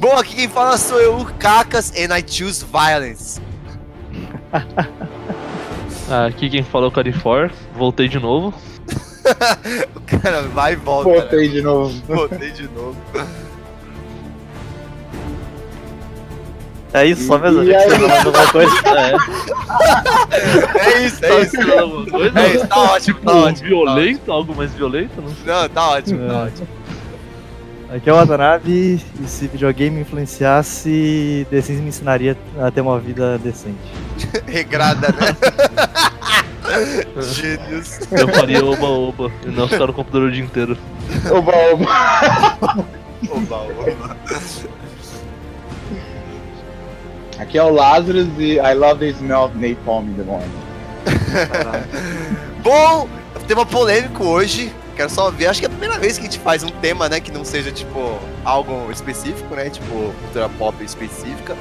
Bom, aqui quem fala sou eu, o Cacas, and I choose violence. Aqui quem falou é o Carifor, voltei de novo. o cara vai e volta. Voltei de novo. Né? Voltei de novo. É isso, só mesmo. E aí? alguma coisa. É, É isso, é isso. tá coisa? É isso, tá ótimo, Tipo, tá ótimo. violento, algo mais violento, não? Não, tá ótimo, tá É. ótimo. Aqui é o Watanabe e se videogame influenciasse, The Sims me ensinaria a ter uma vida decente. Regrada, né? Gênios. Eu faria oba-oba e não ficar no computador o dia inteiro. Oba, oba. Oba, oba. Aqui é o Lazarus e I love the smell of napalm in the morning. Bom, tema polêmico hoje. Quero só ver, acho que é a primeira vez que a gente faz um tema, né, que não seja, tipo, algo específico, né, tipo, cultura pop específica,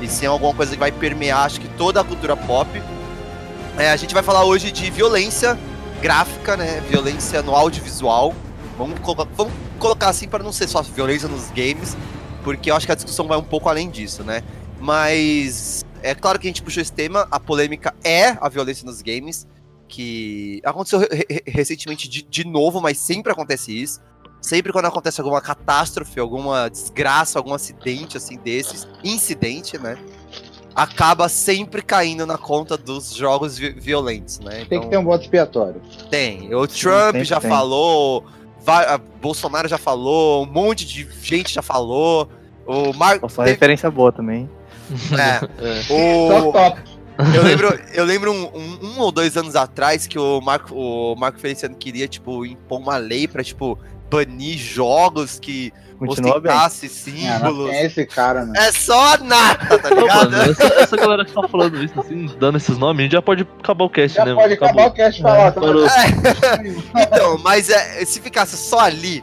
e sim alguma coisa que vai permear, acho que toda a cultura pop. É, a gente vai falar hoje de violência gráfica, né, violência no audiovisual. Vamos, colo- vamos colocar assim para não ser só violência nos games, porque eu acho que a discussão vai um pouco além disso, né. Mas é claro que a gente puxou esse tema, a polêmica é a violência nos games, que aconteceu re- re- recentemente de, de novo, mas sempre acontece isso. Sempre quando acontece alguma catástrofe, alguma desgraça, algum acidente assim desses, incidente, né? Acaba sempre caindo na conta dos jogos vi- violentos, né? Tem que ter um voto expiatório. tem. O Trump sempre já tem. falou, vai- a Bolsonaro já falou, um monte de gente já falou. O Marco. Só referência boa também. É, Top, o, top. Eu lembro, eu lembro um, um- um ou dois anos atrás que o Marco, o Marco Feliciano queria, tipo, impor uma lei pra, tipo, banir jogos que Continua ostentasse símbolos. tem esse cara, mano. É só a nata, tá ligado? mano, essa, essa galera que tá falando isso, assim, dando esses nomes, a gente já pode acabar o cast, Já né? pode acabar o cast falar. tá? Parou. Então, mas é, se ficasse só ali,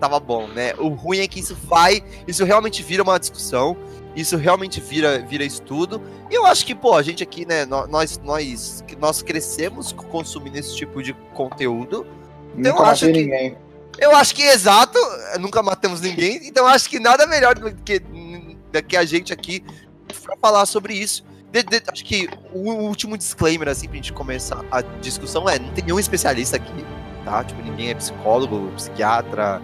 tava bom, né? O ruim é que isso vai, isso realmente vira uma discussão, isso realmente vira, vira estudo. E eu acho que, pô, a gente aqui, né, nó- nós, nós, nós crescemos consumindo esse tipo de conteúdo. Não Eu acho que- ninguém. Eu acho que exato, nunca matamos ninguém, então eu acho que nada melhor do que, do que a gente aqui pra falar sobre isso. De- de- acho que o último disclaimer, assim, pra gente começar a discussão é: não tem nenhum especialista aqui, tá? Tipo, ninguém é psicólogo, psiquiatra,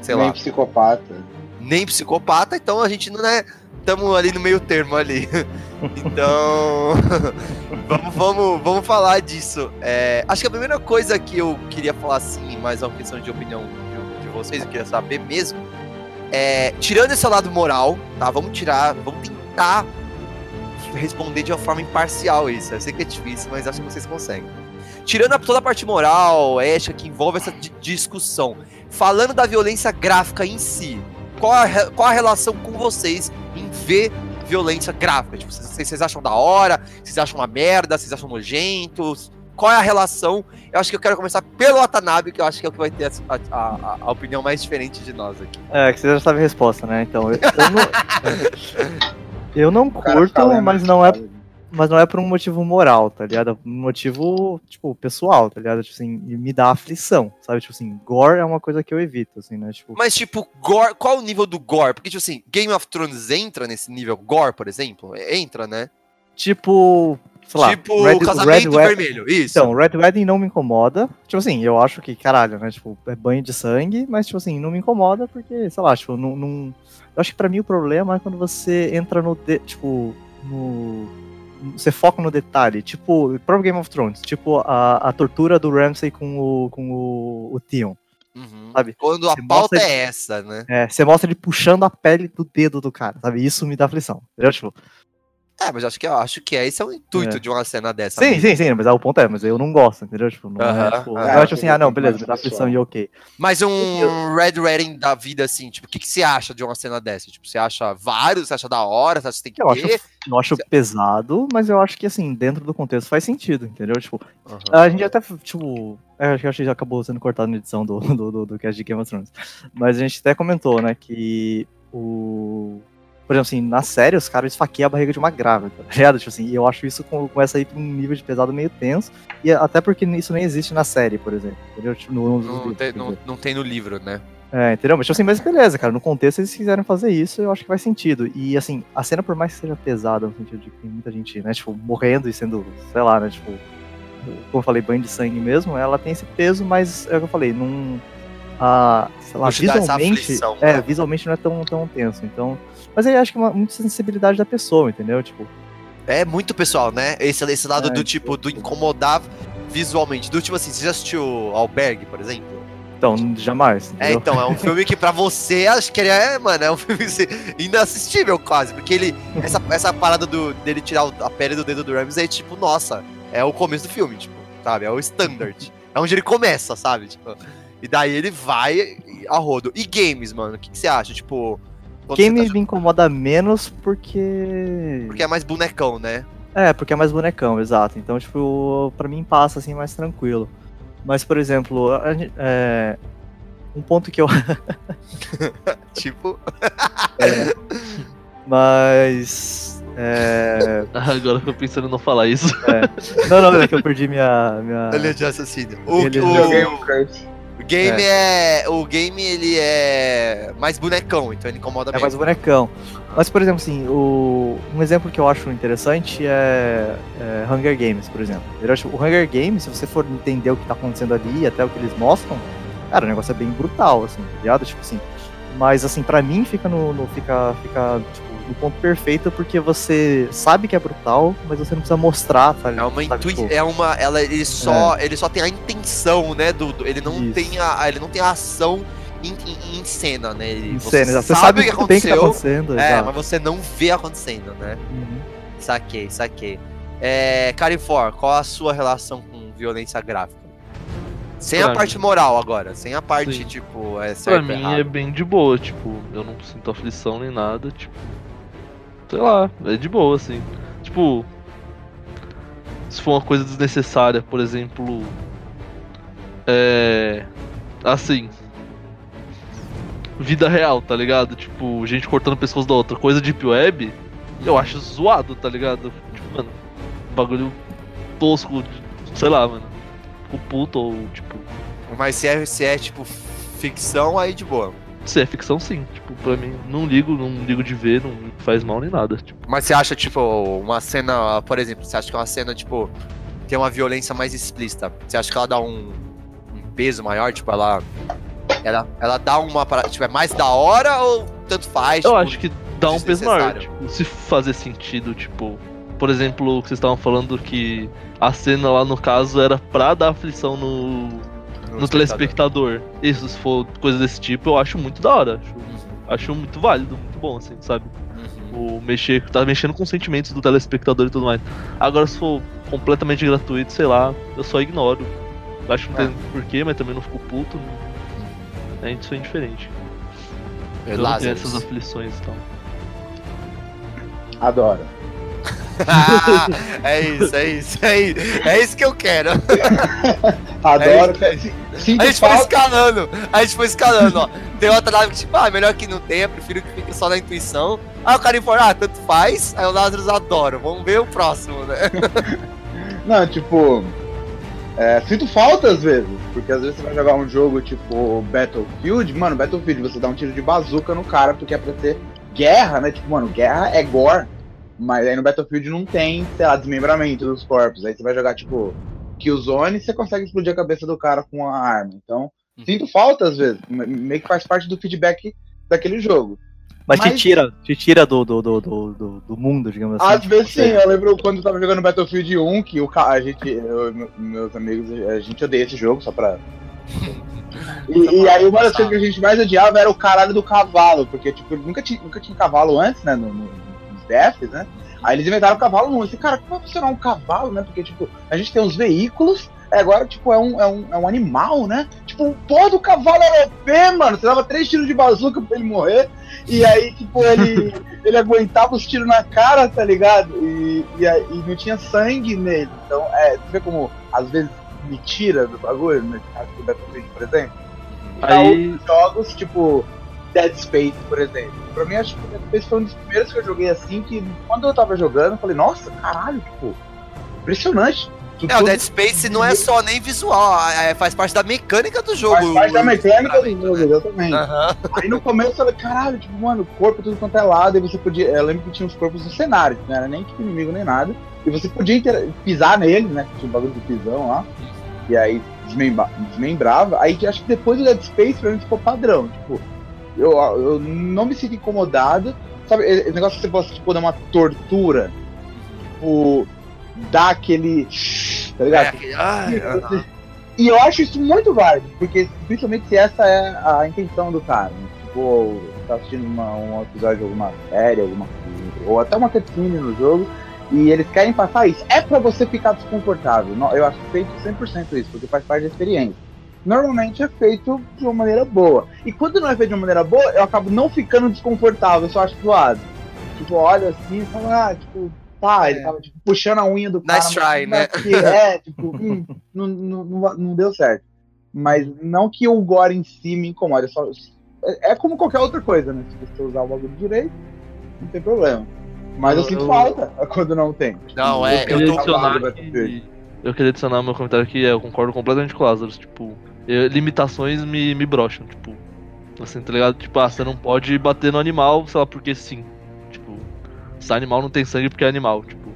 sei Nem lá, psicopata. nem psicopata, então a gente não é. Estamos ali no meio termo ali. Então. vamos, vamos, vamos falar disso. É, acho que a primeira coisa que eu queria falar, assim, mais uma questão de opinião de, de vocês, eu queria saber mesmo. É, tirando esse lado moral, tá? Vamos tirar, vamos tentar responder de uma forma imparcial isso. Eu sei que é difícil, mas acho que vocês conseguem. Tirando a- toda a parte moral, ética, que envolve essa di- discussão, falando da violência gráfica em si, qual a, qual a relação com vocês em ver violência gráfica? Tipo, vocês, vocês acham da hora? Vocês acham uma merda? Vocês acham nojentos? Qual é a relação? Eu acho que eu quero começar pelo Watanabe, que eu acho que é o que vai ter a, a- a- opinião mais diferente de nós aqui. É, que você já sabe a resposta, né? Então, eu, eu não, eu não curto, falando mas não é. Mas não é por um motivo moral, tá ligado? É por um motivo, tipo, pessoal, tá ligado? Tipo assim, me dá aflição, sabe? Tipo assim, gore é uma coisa que eu evito, assim, né? Tipo, Mas, tipo, gore, qual o nível do gore? Porque, tipo assim, Game of Thrones entra nesse nível gore, por exemplo? Entra, né? tipo, sei lá, tipo, Red- casamento Red vermelho, isso. Então, Red Wedding não me incomoda. Tipo assim, eu acho que, caralho, né? Tipo, é banho de sangue, mas, tipo assim, não me incomoda porque, sei lá, tipo, não. não... Eu acho que pra mim o problema é quando você entra no. de- Tipo, no. Você foca no detalhe. Tipo, o próprio Game of Thrones. Tipo, a, a tortura do Ramsay com o, com o, o Theon. Uhum. sabe? Quando a Você pauta mostra- é essa, né? É, você mostra ele puxando a pele do dedo do cara, sabe? Isso me dá aflição. Entendeu? Tipo, É, mas acho que, eu acho que esse é o intuito É. de uma cena dessa. sim, mesmo. sim, sim, mas aí o ponto é, mas eu não gosto, entendeu? Tipo, não Aham, é, tipo, eu acho assim, ah, não, beleza, me dá aflição e ok. Mas um Red Wedding da vida, assim, tipo, o que, que você acha de uma cena dessa? Tipo, você acha vários, você acha da hora, você acha que tem que Eu acho ter? Eu acho pesado, mas eu acho que, assim, dentro do contexto faz sentido, entendeu? Tipo, Aham. a gente até, tipo, é, acho que acho que já acabou sendo cortado na edição do, do, do, do cast de Game of Thrones. Mas a gente até comentou, né, que o. Por exemplo, assim, na série, os caras esfaqueiam a barriga de uma grávida, tá ligado? Tipo assim, eu acho isso com- começa a ir pra um nível de pesado meio tenso, e até porque isso nem existe na série, por exemplo, entendeu? Tipo, no, Não, livros, tem, não, não tem no livro, né? É, entendeu? Mas, tipo assim, mas beleza, cara. No contexto, se eles quiserem fazer isso, eu acho que faz sentido. E, assim, a cena, por mais que seja pesada, no sentido de que tem muita gente, né, tipo, morrendo e sendo, sei lá, né, tipo, como eu falei, banho de sangue mesmo, ela tem esse peso, mas é o que eu falei, não. A, sei lá, essa visualmente. aflição, é, né? visualmente não é tão, tão tenso. Então. Mas aí acho que é uma, muita sensibilidade da pessoa, entendeu? Tipo, É muito pessoal, né? Esse, esse lado É, do tipo, do incomodar visualmente. Do tipo assim, você já assistiu Albergue, por exemplo? então, jamais. É, Entendeu? então, é um filme que pra você, acho que ele é, mano, é um filme inassistível quase, porque ele, essa, essa parada do, dele tirar a pele do dedo do Ramsey é tipo, nossa, é o começo do filme, tipo, sabe, é o standard, é onde ele começa, sabe, tipo, e daí ele vai a rodo. E games, mano, o que, que você acha, tipo... Game tá me incomoda menos porque. Porque é mais bonecão, né? É, porque é mais bonecão, exato. Então, tipo, pra mim passa assim mais tranquilo. Mas, por exemplo, a gente- é, um ponto que eu. Tipo, Mas. É... Agora eu tô pensando em não falar isso. Não, não, é que eu perdi minha. minha... linha de raciocínio. O, Ele- o- Joguei um curse. O game é. O game ele é mais bonecão, então ele incomoda É mais mesmo. bonecão. Mas, por exemplo, assim, o... um exemplo que eu acho interessante é, é Hunger Games, por exemplo. Eu acho, o Hunger Games, se você for entender o que tá acontecendo ali, até o que eles mostram, cara, o negócio é bem brutal, assim, tá ligado? Tipo assim. Mas, assim, pra mim fica no. no- fica, fica tipo, no ponto perfeito, porque você sabe que é brutal, mas você não precisa mostrar, tá É uma intuição, tipo, é uma, ela, ele só, ele só tem a intenção, né, do, do- ele não Isso. tem a, ele não tem a ação em, em- em cena, né, ele, em cena, exato. você sabe, o que o que tá aconteceu, acontecendo. é, mas você não vê acontecendo, né, Uhum. saquei, saquei. É, Carifor, qual a sua relação com violência gráfica? Sem Pra a parte moral agora, sem a parte, Sim. tipo, é Pra certo mim errado. é bem de boa, tipo, eu não sinto aflição nem nada, tipo. Sei lá, é de boa, assim. Tipo. Se for uma coisa desnecessária, por exemplo. É. Assim. Vida real, tá ligado? Tipo, gente cortando pescoço da outra. Coisa de deep web, eu acho zoado, tá ligado? Tipo, mano, bagulho tosco, sei lá, mano. Fico puto ou, tipo. Mas se é, se é, tipo, ficção, aí de boa. Se é ficção, sim. Tipo, pra mim, não ligo, não ligo de ver, não faz mal nem nada. Tipo, Mas você acha, tipo, uma cena, por exemplo, você acha que é uma cena, tipo, tem uma violência mais explícita? Você acha que ela dá um, um peso maior? Tipo, ela. Ela, ela dá uma. Tipo, é mais da hora ou tanto faz? eu tipo, acho que dá um peso maior. Tipo, se fazer sentido, tipo. Por exemplo, o que vocês estavam falando que a cena lá no caso era pra dar aflição no, no telespectador. Isso, se for coisa desse tipo, eu acho muito da hora. Acho, acho muito válido, muito bom, assim, sabe? Uhum. O mexer, tá mexendo com os sentimentos do telespectador e tudo mais. Agora, se for completamente gratuito, sei lá, eu só ignoro. Acho que não É. tem porquê, mas também não fico puto. É, isso é indiferente. É, Eu não tenho essas aflições e tal. Adoro. é isso, é isso, é isso. É isso que eu quero. Adoro. É Sinto A gente foi escalando, a gente foi escalando, ó. Tem outra live que, tipo, ah, melhor que não tenha, prefiro que fique só na intuição. Aí o cara informa, ah, tanto faz. Aí o Lazarus adora. Vamos ver o próximo, né? Não, tipo. é, sinto falta às vezes. Porque às vezes você vai jogar um jogo tipo Battlefield. Mano, Battlefield você dá um tiro de bazuca no cara porque é pra ter guerra, né? Tipo, mano, guerra é gore. Mas aí no Battlefield não tem, sei lá, desmembramento dos corpos. Aí você vai jogar, tipo, Killzone e você consegue explodir a cabeça do cara com a arma. Então, sinto falta às vezes. Me- Meio que faz parte do feedback daquele jogo. Mas, te Mas- tira, te tira do, do, do, do, do- do mundo, digamos assim. Às vezes sim, eu lembro quando eu tava jogando Battlefield 1, que o a gente, eu, e meus amigos, a gente odeia esse jogo, só pra. E, e aí uma das coisas que a gente mais odiava era o caralho do cavalo, porque tipo, nunca tinha, nunca tinha cavalo antes, né? No, no, DFs, né? Aí eles inventaram o cavalo novo. Eu cara, como vai funcionar um cavalo, né? Porque, tipo, a gente tem os veículos, aí agora, tipo, é um, é um, é um animal, né? Tipo, o pó do cavalo era OP, mano. Você dava três tiros de bazuca pra ele morrer. E aí, tipo, ele, ele aguentava os tiros na cara, tá ligado? E, e, e não tinha sangue nele. Então, é, você vê como às vezes me tira do bagulho, nesse caso do Battlefield, por exemplo. Aí, outros jogos, tipo Dead Space, por exemplo. Pra mim, acho que Dead Space foi um dos primeiros que eu joguei assim, que quando eu tava jogando, eu falei, nossa, caralho, tipo, impressionante. É, o Dead Space não é só nem visual, é, faz parte da mecânica do jogo. Faz parte da mecânica do Né? jogo, exatamente. Aham. Aí no começo eu falei, caralho, tipo, mano, corpo tudo quanto é lado, e você podia. Eu lembro que tinha os corpos no cenário, não era nem tipo inimigo nem nada. E você podia inter- pisar nele, né? Tinha um bagulho de pisão lá. E aí desmembra- desmembrava. Aí acho que depois do Dead Space pra mim ficou padrão. Tipo, eu, eu não me sinto incomodado. Sabe, esse negócio que você possa, tipo, dar uma tortura. Tipo, dar aquele. Tá É, ligado? aquele- ai, aham. E eu acho isso muito válido, porque principalmente se essa é a intenção do cara. né? Tipo, tá assistindo uma, um episódio de alguma série, alguma ou até uma cutscene no jogo, e eles querem passar isso. É pra você ficar desconfortável. Eu acho feito 100% isso, porque faz parte da experiência. Normalmente é feito de uma maneira boa. E quando não é feito de uma maneira boa, eu acabo não ficando desconfortável, eu só acho zoado. Tipo, olha assim e falo, ah, tipo, tá, ele É. tava tipo, puxando a unha do cara. Nice try, não né? porque- É, tipo, hum, não, não, não, não deu certo. Mas não que o gore em si me incomode. é Só, é, é como qualquer outra coisa, né? Se você usar o bagulho direito, não tem problema. Mas eu, Eu- sinto eu- falta quando não tem. Não, é, eu tô- que... Eu queria adicionar meu comentário aqui, eu concordo completamente com o Lázaro, tipo, eu- limitações me, me brocham, tipo, assim, tá ligado? Tipo, ah, você não pode bater no animal, sei lá, porque sim. Tipo, se animal não tem sangue porque é animal, tipo.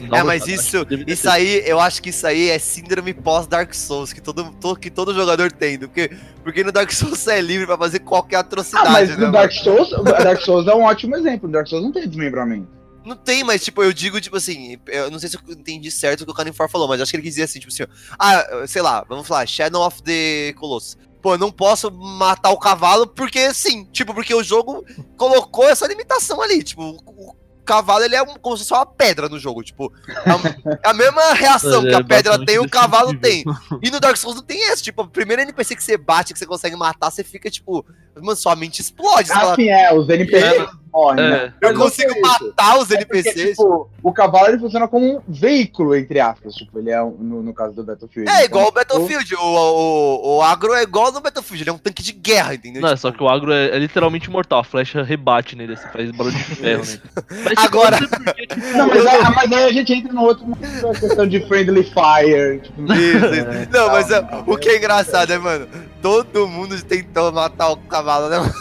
não É, mas que isso, isso aí, eu acho que isso aí é síndrome pós-Dark Souls, que todo, to- que todo jogador tem. Porque, porque no Dark Souls você é livre pra fazer qualquer atrocidade, Ah, mas né, no? Dark Souls, Dark Souls é um ótimo exemplo. No Dark Souls não tem desmembramento. Não tem, mas tipo, eu digo, tipo assim, eu não sei se eu entendi certo o que o Caninfor falou, mas acho que ele quis dizer assim, tipo assim, ó, ah, sei lá, vamos falar, Shadow of the Colossus. Pô, eu não posso matar o cavalo porque sim, tipo, porque o jogo colocou essa limitação ali, tipo, o, cavalo ele é um, como se fosse uma pedra no jogo, tipo, é a, a mesma reação que é a pedra tem, o cavalo tem. E no Dark Souls não tem esse, tipo, o primeiro NPC que você bate, que você consegue matar, você fica, tipo, mano, sua mente explode, fala, Assim é, os NPCs morrem, né? É, eu Mas não consigo isso. matar os É porque, NPCs. tipo, o cavalo ele funciona como um veículo, entre aspas. Tipo, ele é, um- no, no caso do Battlefield. É, igual o Battlefield. O, o, o agro é igual no Battlefield, ele é um tanque de guerra, entendeu? Não, é Tipo, só que o agro é, é literalmente mortal, a flecha rebate nele, assim, faz barulho de ferro nele. Mas, tipo, Agora- eu porque, tipo, Não, mas, aí- mas aí a gente entra no outro na questão de friendly fire. Tipo, Isso, isso. Não, mas é, o que é engraçado é, mano, todo mundo tentou matar o cavalo, né? mano?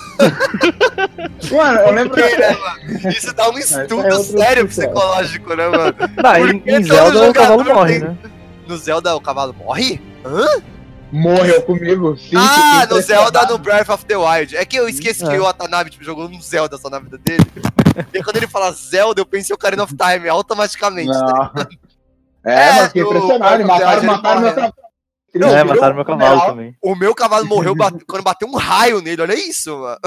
mano, eu lembro. Porque, né, mano? Isso dá um estudo é outro sério discussão. psicológico, né, mano? Não, em, Porque em Zelda o cavalo morre, tem- né? No Zelda o cavalo morre? Morreu comigo. Sim, ah, no Zelda no Breath of the Wild. É que eu esqueci É. que o Watanabe tipo, jogou um Zelda só na vida dele. e quando ele fala Zelda, eu pensei o Ocarina of Time automaticamente. tá Não. É, É, mas fiquei o- impressionado. o- Mataram, mataram meu cavalo. É, mataram meu cavalo também. O meu cavalo morreu bate- quando bateu um raio nele, olha isso, mano.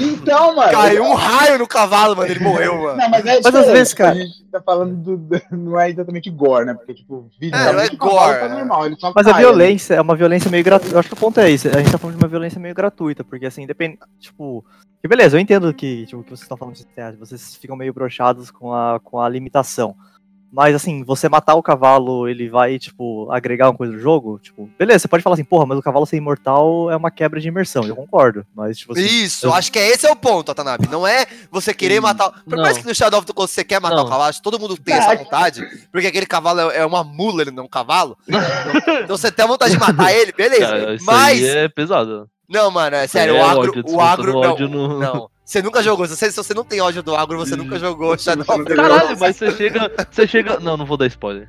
Então, mano. Caiu um raio no cavalo, mano, ele morreu, mano. Não, mas, é Mas às vezes, cara- A gente tá falando do, do- Não é exatamente gore, né? Porque, tipo, É, não é cavalo gore, Tá normal, ele só Mas a cai, violência é uma violência meio gratuita. Eu acho que o ponto é esse. A gente tá falando de uma violência meio gratuita, porque assim, depende. Tipo. Que beleza, eu entendo que, tipo, que vocês estão falando de teatro, vocês ficam meio broxados com a, com a limitação. Mas assim, você matar o cavalo, ele vai, tipo, agregar uma coisa no jogo? Tipo, beleza, você pode falar assim, porra, mas o cavalo ser imortal é uma quebra de imersão. Eu concordo. Mas, tipo assim. Isso, acho que é esse é o ponto, Atanabe. Não é você querer Hum, matar. Por mais que no Shadow of the Colossus você quer matar Não. o cavalo, acho que todo mundo tem essa vontade. Porque aquele cavalo é é uma mula, ele não é um cavalo. então você tem a vontade de matar ele, beleza. cara, isso Mas. aí é pesado. Não, mano, é sério, é o agro. ódio, o agro. Não, no- não. Você nunca jogou. Se você, se você não tem ódio do agro, você nunca jogou Shadow the Caralho, mas você chega. Você chega. Não, não vou dar spoiler.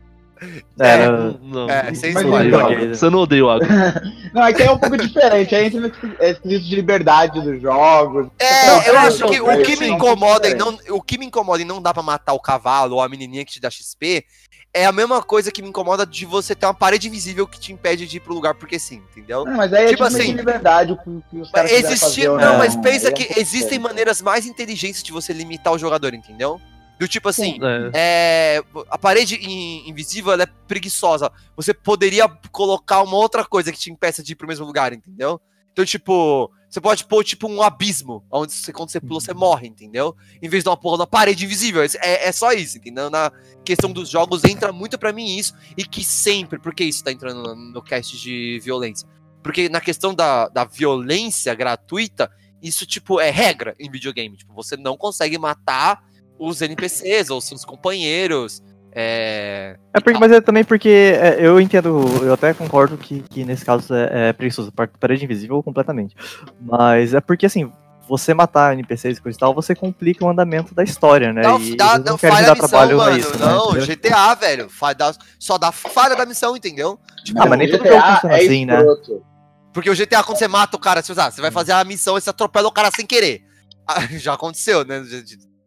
É, Não, não. É, sem spoiler. então-? Você não odeia o agro. Não, é que é um pouco diferente. Aí entra no esquisito de liberdade dos jogos. É, eu Não, acho que o que me incomoda e não, o que me incomoda e não dá pra matar o cavalo ou a menininha que te dá XP é a mesma coisa que me incomoda de você ter uma parede invisível que te impede de ir pro lugar porque sim, entendeu? Não, mas aí Tipo é tipo assim, liberdade que, que os caras existir, fazer não, mas pensa é que existem maneiras mais inteligentes de você limitar o jogador, entendeu? Do tipo assim, É. é, a parede in- invisível ela é preguiçosa. Você poderia colocar uma outra coisa que te impeça de ir pro mesmo lugar, entendeu? Então, tipo, você pode pôr tipo um abismo, onde você, quando você pula, você morre, entendeu? Em vez de uma porra da parede invisível. É, é só isso, entendeu? Na questão dos jogos entra muito pra mim isso, e que sempre, porque isso tá entrando no, no cast de violência. Porque na questão da, da violência gratuita, isso, tipo, é regra em videogame. Tipo, você não consegue matar os NPCs ou seus companheiros. É. É porque, mas é também porque é, eu entendo, eu até concordo que, que nesse caso é, é preguiçoso, par- parede invisível completamente. Mas é porque assim, você matar NPCs e coisa e tal, você complica o andamento da história, né? Não, e dá, eles não querem falha dar a missão, trabalho mano. isso, né? não, entendeu? GTA, velho. dá- só dá falha da missão, entendeu? Tipo, Ah, mas nem o todo jogo funciona é assim, né? Porque o GTA, quando você mata o cara, você, ah, você vai fazer a missão e você atropela o cara sem querer. Ah, Já aconteceu, né?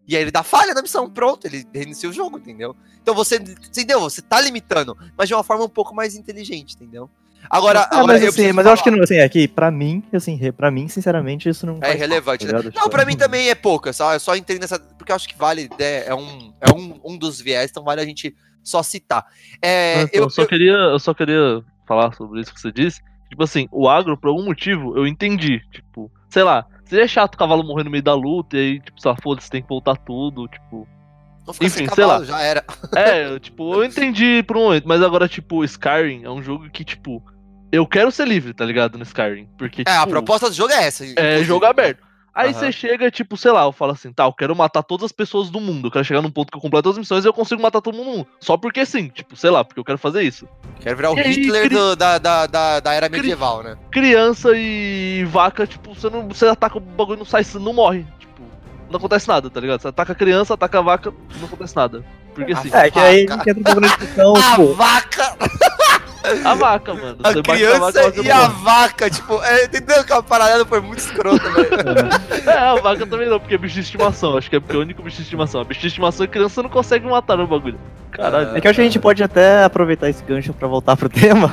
E aí ele dá falha na missão, pronto, ele reinicia o jogo, entendeu? Então você, entendeu? Você tá limitando, mas de uma forma um pouco mais inteligente, entendeu? Agora, Ah, agora mas assim, preciso mas eu acho que não, assim, é que pra mim, assim, pra mim, sinceramente, isso não É né? tá ligado? Não, Tipo, pra mim também é pouca, só, eu só entrei nessa. Porque eu acho que vale, né, é, um, é um, um dos viés, então vale a gente só citar. É, eu, eu, só eu- queria, eu só queria falar sobre isso que você disse. Tipo assim, o agro, por algum motivo, eu entendi. Tipo, sei lá, seria chato o cavalo morrer no meio da luta e aí, tipo, só foda-se, tem que voltar tudo, tipo. enfim, sei cavalo, lá. já era. É, tipo, eu entendi por um momento, mas agora, tipo, Skyrim é um jogo que, tipo, eu quero ser livre, tá ligado? No Skyrim. Porque, É, a tipo, proposta do jogo é essa. é jogo aberto. Aí Aham. você chega, tipo, sei lá, eu falo assim, tá, eu quero matar todas as pessoas do mundo. Eu quero chegar num ponto que eu completo as missões e eu consigo matar todo mundo. Só porque sim, tipo, sei lá, porque eu quero fazer isso. Quero virar o E aí, Hitler cri- do- da, da, da, da era medieval, né? Criança e vaca, tipo, você não. Você ataca o bagulho não sai, não morre. Tipo, não acontece nada, tá ligado? Você ataca a criança, ataca a vaca, não acontece nada. Porque sim. É, que aí entra um pouco na discussão, A tipo, vaca, A vaca, mano. a criança a vaca e a vaca, tipo, é, entendeu que a paralelo foi muito escrota, velho. É, a vaca também não, porque é bicho de estimação. Acho que é porque é o único bicho de estimação. A bicho de estimação e criança não consegue matar no bagulho. Caralho. é que eu acho que a gente pode até aproveitar esse gancho pra voltar pro tema.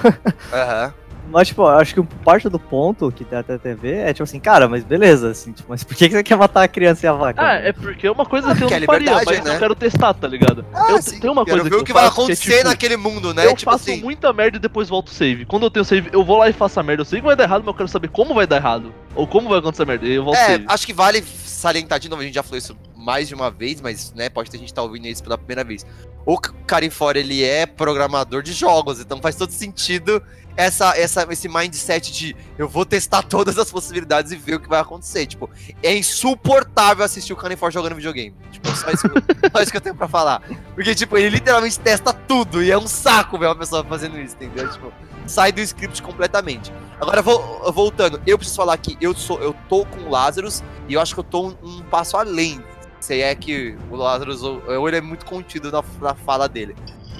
Aham. Mas, tipo, eu acho que parte do ponto que tem até a TV é, tipo assim, cara, mas beleza, assim, tipo, mas por que que você quer matar a criança e a vaca? Ah, é porque é uma coisa que eu é não faria, mas né? eu quero testar, tá ligado? Ah, eu, sim, tem uma Quero coisa ver que o que eu vai faço, que é, acontecer tipo, naquele mundo, né? eu tipo faço assim. muita merda e depois volto o save. Quando eu tenho save, eu vou lá e faço a merda. Eu sei que vai dar errado, mas eu quero saber como vai dar errado. Ou como vai acontecer a merda. E eu volto o É, save. acho que vale salientar de novo, a gente já falou isso mais de uma vez, mas, né, pode ter gente que tá ouvindo isso pela primeira vez. O Carifor, ele é programador de jogos, então faz todo sentido essa, essa, esse mindset de eu vou testar todas as possibilidades e ver o que vai acontecer. Tipo, é insuportável assistir o Canifor jogando videogame. Tipo, só isso, só isso que eu tenho pra falar. Porque, tipo, ele literalmente testa tudo e é um saco ver uma pessoa fazendo isso, entendeu? Tipo, sai do script completamente. Agora, vo- voltando, eu preciso falar que eu, sou, eu tô com o Lazarus e eu acho que eu tô um, um passo além. Se é que o Lazarus, ou ou ele é muito contido na, na fala dele.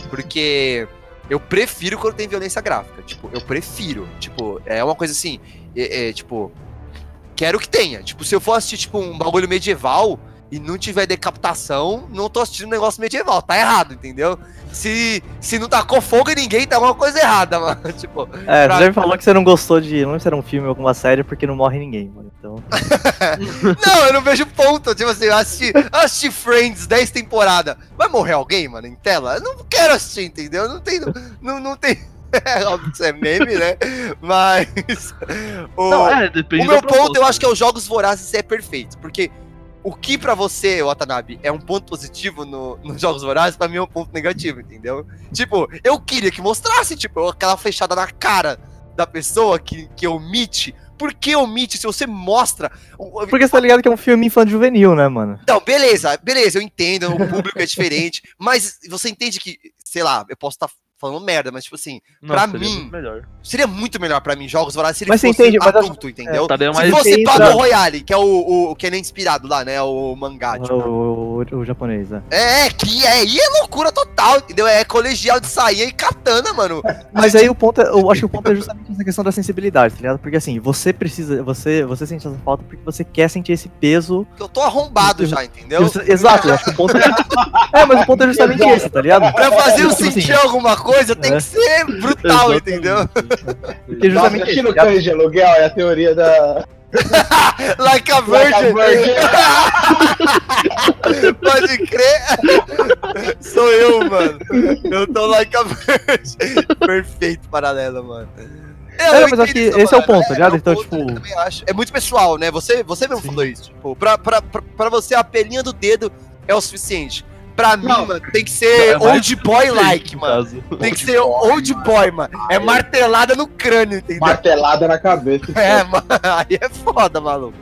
Porque eu prefiro quando tem violência gráfica. Tipo, eu prefiro. Tipo, é uma coisa assim, é, é, tipo, quero que tenha. Tipo, se eu for assistir, tipo, um bagulho medieval e não tiver decapitação, não tô assistindo um negócio medieval. Tá errado, entendeu? Se, se não tacou fogo em ninguém, tá uma coisa errada, mano. Tipo, É, pra- você já me falou que você não gostou de. Não lembro se era um filme ou alguma série porque não morre ninguém, mano. Então. Não, eu não vejo ponto. Tipo assim, eu assisti, assisti Friends 10 temporadas. Vai morrer alguém, mano, em tela? Eu não quero assistir, entendeu? Não tem. Não, não tem. É óbvio que isso é meme, né? Mas. O, Não, é, depende o meu proposta, ponto, eu acho que é né? os jogos vorazes é perfeito. Porque o que pra você, Watanabe, é um ponto positivo no- nos jogos vorazes, pra mim é um ponto negativo, entendeu? Tipo, eu queria que mostrasse, tipo, aquela flechada na cara da pessoa que, que omite. Por que omite se você mostra? Porque você tá ligado que é um filme infantil juvenil, né, mano? então, beleza, beleza, eu entendo, o público é diferente, mas você entende que, sei lá, eu posso estar falando merda, mas tipo assim, Não, pra seria mim, muito melhor. seria muito melhor pra mim jogos vorazes se ele Mas você fosse entende, mas eu- adulto, entendeu? Estaria Se mais. fosse Battle Royale, que é o, o que é nem inspirado lá, né? O mangá, tipo. O, o, o japonês, né? É, que é, e é loucura total, entendeu? É colegial de saia e katana, mano. Mas aí o ponto, é, eu acho que o ponto é justamente essa questão da sensibilidade, tá ligado? Porque assim, você precisa, você, você sente essa falta porque você quer sentir esse peso. Eu tô arrombado já, entendeu? Você- exato, eu acho que o ponto é. É, mas o ponto é justamente esse, tá ligado? Pra fazer eu Tipo assim, sentir alguma coisa, tem É. que ser brutal, entendeu? Porque Nossa, justamente tá ligado? cães de aluguel é a teoria da. Like a Like a virgin. virgin. Pode crer. Sou eu, mano. Eu tô like a virgin. Perfeito paralelo, mano. É, eu mas acho que esse é o ponto, tá ligado? um Então, ponto, tipo- eu também acho. É muito pessoal, né? Você, você mesmo Sim. falou isso. Tipo, pra, pra, pra, pra você, a pelinha do dedo é o suficiente. Pra mim, Não. mano, tem que ser É old boy like, no mano. Tem que ser old boy, mano. É martelada no crânio, entendeu? Martelada na cabeça. É, mano, aí é foda, maluco.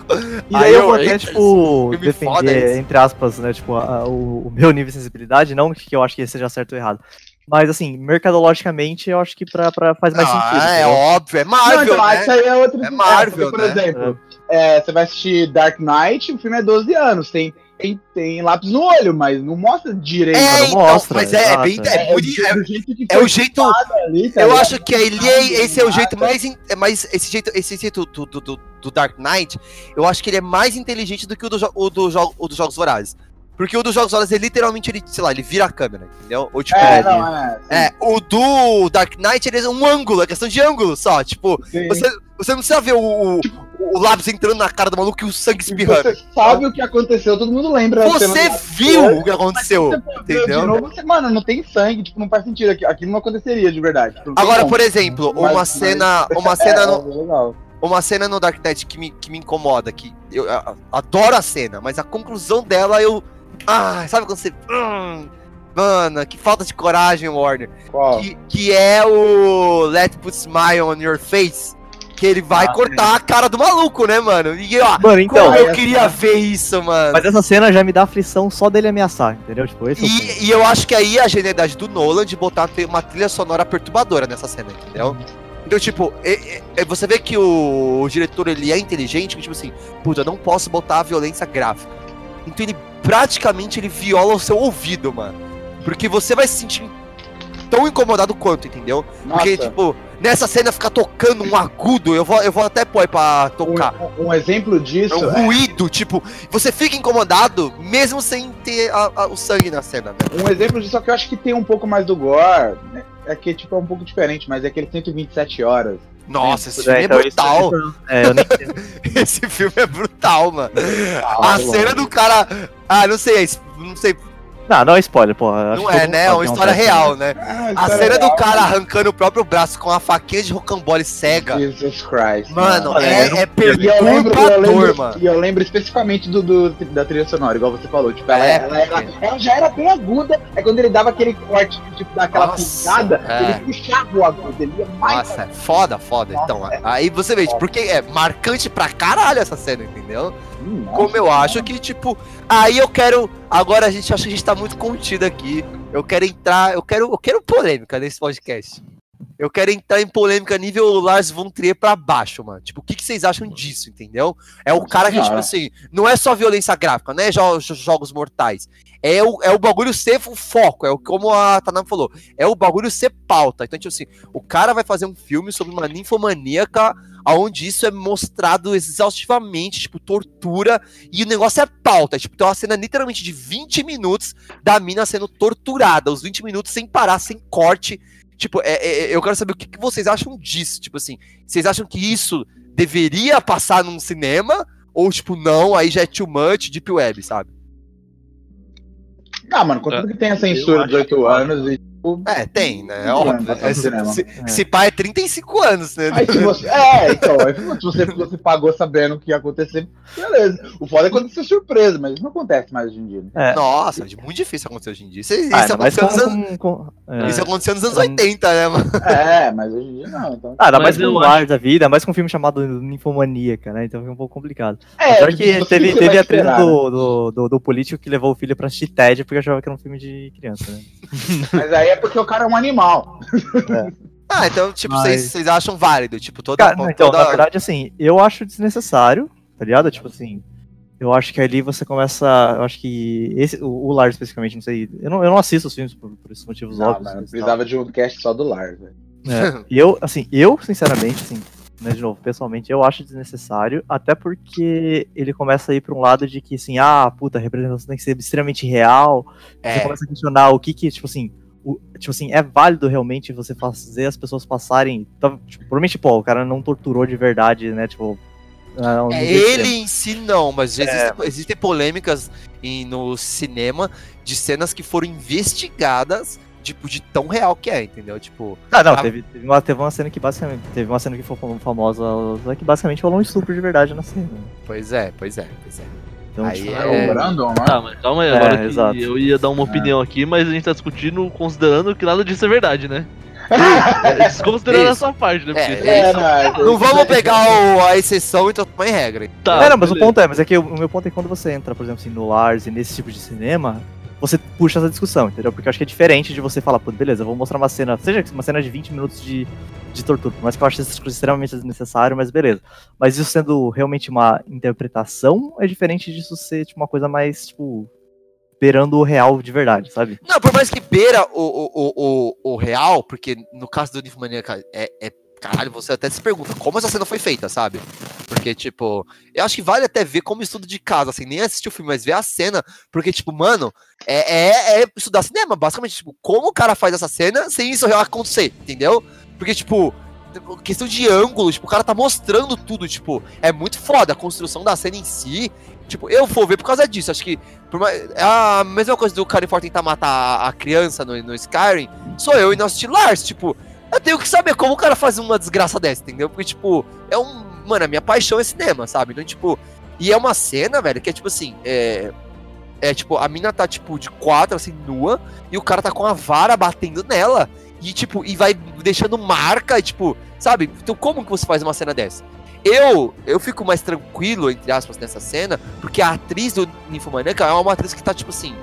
E Aí daí eu vou até, tipo, defender, entre aspas, né, tipo, a- o, o meu nível de sensibilidade, não que eu acho que seja certo ou errado. Mas, assim, mercadologicamente, eu acho que pra, pra faz mais Ah, sentido. é óbvio, é Não, Marvel, então, né? isso aí é outro. É Marvel, por né? exemplo, é, você vai assistir Dark Knight, o filme é 12 anos, tem, tem, tem lápis no olho, mas não mostra direito. É, não então, mostra, mas é, é bem. É, É, muito- é- do jeito que é o jeito. ali, tá Eu acho que ele é, esse é o jeito mais. É mais esse jeito, esse jeito do, do, do, do Dark Knight, eu acho que ele é mais inteligente do que o, do, o, do, jo- o dos Jogos Vorazes. Porque o dos Jogos Vorazes, ele literalmente, ele, sei lá, ele vira a câmera, entendeu? Ou tipo. É, ele- não, é. É, o do Dark Knight, ele é um ângulo, é questão de ângulo só. Tipo, sim. você, você não precisa ver o, o, o lápis entrando na cara do maluco e o sangue espirrando. Você sabe o que aconteceu, todo mundo lembra. cena Você viu o que aconteceu. Entendeu? De novo, você, mano, não tem sangue, tipo, não faz sentido. Aqui- Aquilo não aconteceria de verdade. tipo, Agora, como. por exemplo, Mas- uma mas- cena. Uma cena é, no, é legal. uma cena no Dark Knight que me, que me incomoda, que eu, adoro a cena, mas a conclusão dela eu. Ah, sabe quando você. Hum, mano, que falta de coragem, Warner. Qual? Que, que é o Let Put Smile on Your Face. Que ele vai Ah, cortar a cara do maluco, né, mano? E ó, Mano, então, como eu essa- queria ver isso, mano. mas essa cena já me dá aflição só dele ameaçar, entendeu? Tipo, esse é o ponto. E, e eu acho que aí é a genialidade do Nolan de botar uma trilha sonora perturbadora nessa cena, entendeu? Então, tipo, é- é- você vê que o, o diretor ele é inteligente, que tipo assim, puta, eu não posso botar a violência gráfica. Então ele praticamente ele viola o seu ouvido, mano. Porque você vai se sentir tão incomodado quanto, entendeu? Porque, Nossa, tipo, nessa cena ficar tocando um agudo, eu vou, eu vou até pôr pra tocar. um, um exemplo É disso um ruído, tipo, você fica incomodado mesmo sem ter a- a- o sangue na cena, né? Um exemplo disso, só que eu acho que tem um pouco mais do gore, né? é que tipo, é um pouco diferente, mas é aquele 127 horas. Nossa, esse É, filme é então, isso- brutal. isso- é, eu nem Esse filme é brutal, mano. A cena do cara. Ah, não sei, não sei. Não, não é spoiler, porra. Não é, né? É uma que história um real, né? Ah, A cena do real. cara arrancando o próprio braço com a faquinha de rocambole cega. Jesus Christ. Mano, Olha, é, é E eu lembro, eu perturbador, lembro, mano. e eu lembro especificamente do, do- da trilha sonora, igual você falou. Tipo, ela, É, ela, ela- ela já era bem aguda, é quando ele dava aquele corte, tipo, daquela é. ele puxava o agudo, ele ia mais. Nossa, é foda, foda. Nossa, Então, é. aí você vê, porque é marcante pra caralho essa cena, entendeu? Nossa, Como eu acho que, tipo, aí eu quero. Agora a gente acha que a gente tá muito contido aqui. Eu quero entrar. Eu quero, eu quero polêmica nesse podcast. Eu quero entrar em polêmica nível Lars von Trier pra baixo, mano. Tipo, o que, que vocês acham disso, entendeu? É o cara que, tipo assim, não é só violência gráfica, é jo- jogos mortais. É o, é o bagulho ser o foco, é o, como a Tanam falou, é o bagulho ser pauta. Então, tipo assim, o cara vai fazer um filme sobre uma ninfomaníaca, onde isso é mostrado exaustivamente, tipo, tortura, e o negócio é pauta. Tipo, tem uma cena literalmente de 20 minutos da mina sendo torturada, os 20 minutos sem parar, sem corte. Tipo, é, é- eu quero saber o que, que vocês acham disso. Tipo assim, vocês acham que isso deveria passar num cinema? Ou, tipo, não, aí já é too much, deep web, sabe? Ah, mano, contanto que tem a censura de 8 anos e. tipo, É, tem, né? É óbvio. pra É, se, se, se pá é 35 anos, né? Aí se você. É, então, aí se você, você pagou sabendo o que ia acontecer, beleza. O foda é quando você é surpresa, mas isso não acontece mais hoje em dia. Né? É. Nossa, é muito difícil acontecer hoje em dia. Isso, isso Ah, aconteceu com, nos anos, com, com- é. isso aconteceu nos anos É. 80, né, mano? É, mas hoje em dia não. Então... Ah, Mas mais com o lar da vida, mais com um filme chamado Ninfomaníaca, né? Então fica um pouco complicado. É, Apesar que teve, teve a treta né? do, do, do, do político que levou o filho pra assistir TED porque achava que era um filme de criança, né? Mas aí é porque o cara é um animal. Ah, então, tipo, Mas- vocês vocês acham válido, tipo, toda... Cara, não, então, toda... na verdade, assim, eu acho desnecessário, tá ligado? Tipo assim, eu acho que ali você começa. Eu acho que. Esse, o, o Lars, especificamente, não sei. Eu não, eu não assisto os filmes por, por esses motivos Não, óbvios. mano, mas precisava de um cast só do Lars, velho. É, e eu, assim, eu, sinceramente, assim, né, de novo, pessoalmente, eu acho desnecessário, até porque ele começa a ir pra um lado de que, assim, ah, puta, a representação tem que ser extremamente real. Você É, começa a questionar o que que, tipo assim, o- tipo assim, é válido realmente você fazer as pessoas passarem. tá, Tipo, provavelmente, pô, o cara não torturou de verdade, né? Tipo. a um é, nível extremo. ele em si não, mas É. existem, existem polêmicas em- no cinema de cenas que foram investigadas, tipo, de tão real que é, entendeu? Tipo, Ah, não, Ah. teve, teve, uma, teve uma cena que basicamente. Teve uma cena que foi fam- famosa que basicamente rolou um estupro de verdade na cena. pois é, pois é, pois é. Então, Aí tipo, é- O Brandon, né? Tá, mas calma aí, É, agora que exato. eu ia dar uma opinião aqui, mas a gente tá discutindo considerando que nada disso é verdade, né? É, Desconsiderando essa parte, né? Porque É, É, não, Não vamos pegar o- a exceção e transformar em regra. Tá, é, não, mas o beleza. ponto é, mas é que o, o meu ponto é que quando você entra, por exemplo, assim, no Lars e nesse tipo de cinema, você puxa essa discussão, entendeu? Porque eu acho que é diferente de você falar, pô, beleza, eu vou mostrar uma cena, seja uma cena de 20 minutos de, de tortura, mais que eu ache isso extremamente desnecessário, mas beleza. Mas isso sendo realmente uma interpretação, é diferente disso ser tipo, uma coisa mais, tipo, beirando o real de verdade, sabe? Não, por mais que beira o, o, o, o, o real, porque no caso do Ninfomaníaca é, é. Caralho, você até se pergunta como essa cena foi feita, sabe? Porque, tipo, eu acho que vale até ver como estudo de casa, assim, nem assistir o filme, mas ver a cena, porque, tipo, mano, é, é, é estudar cinema, basicamente, tipo, como o cara faz essa cena sem isso acontecer, entendeu? Porque, tipo, questão de ângulo, tipo, o cara tá mostrando tudo, tipo, é muito foda a construção da cena em si. Tipo, eu vou ver por causa disso. Acho que mais- é a mesma coisa do Karen For tentar matar a, criança no, no Skyrim. Sou eu e não assistir Lars. Tipo, eu tenho que saber como o cara faz uma desgraça dessa, entendeu? Porque, tipo, é um. Mano, a minha paixão é cinema, sabe? Então, tipo. E é uma cena, velho, que é tipo assim. É. É tipo, a mina tá, tipo, de quatro, assim, nua, e o cara tá com a vara batendo nela. E, tipo, e vai deixando marca, e, tipo, sabe? Então, como que você faz uma cena dessa? Eu, eu fico mais tranquilo, entre aspas, nessa cena, porque a atriz do Ninfomaníaca é uma atriz que tá, tipo assim,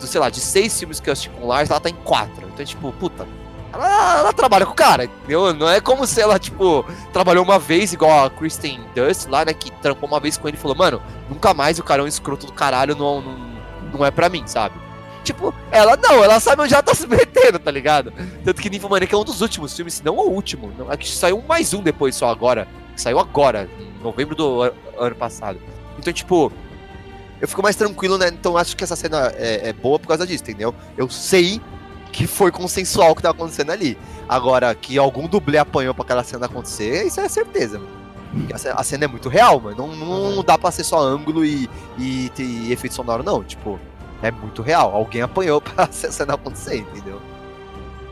do, sei lá, de seis filmes que eu assisti com o Lars, ela tá em quatro. Então, tipo, puta, ela, ela trabalha com o cara, entendeu? Não é como se ela, tipo, trabalhou uma vez, igual a Kristen Dust lá, né, que trampou uma vez com ele e falou, mano, nunca mais o cara é um escroto do caralho, não, não, não é pra mim, sabe? Tipo, ela não, ela sabe onde ela tá se metendo, tá ligado? Tanto que Ninfomaníaca é um dos últimos filmes, se não o último. Que saiu mais um depois só agora. Que saiu agora, em novembro do an- ano passado. Então, tipo, eu fico mais tranquilo, né? Então acho que essa cena é, é boa por causa disso, entendeu? Eu sei que foi consensual o que tá acontecendo ali. Agora, que algum dublê apanhou pra aquela cena acontecer, isso é certeza, mano. A cena, a cena é muito real, mano. Não, não dá pra ser só ângulo e, e, e efeito sonoro, não. Tipo, é muito real. Alguém apanhou pra essa cena acontecer, entendeu?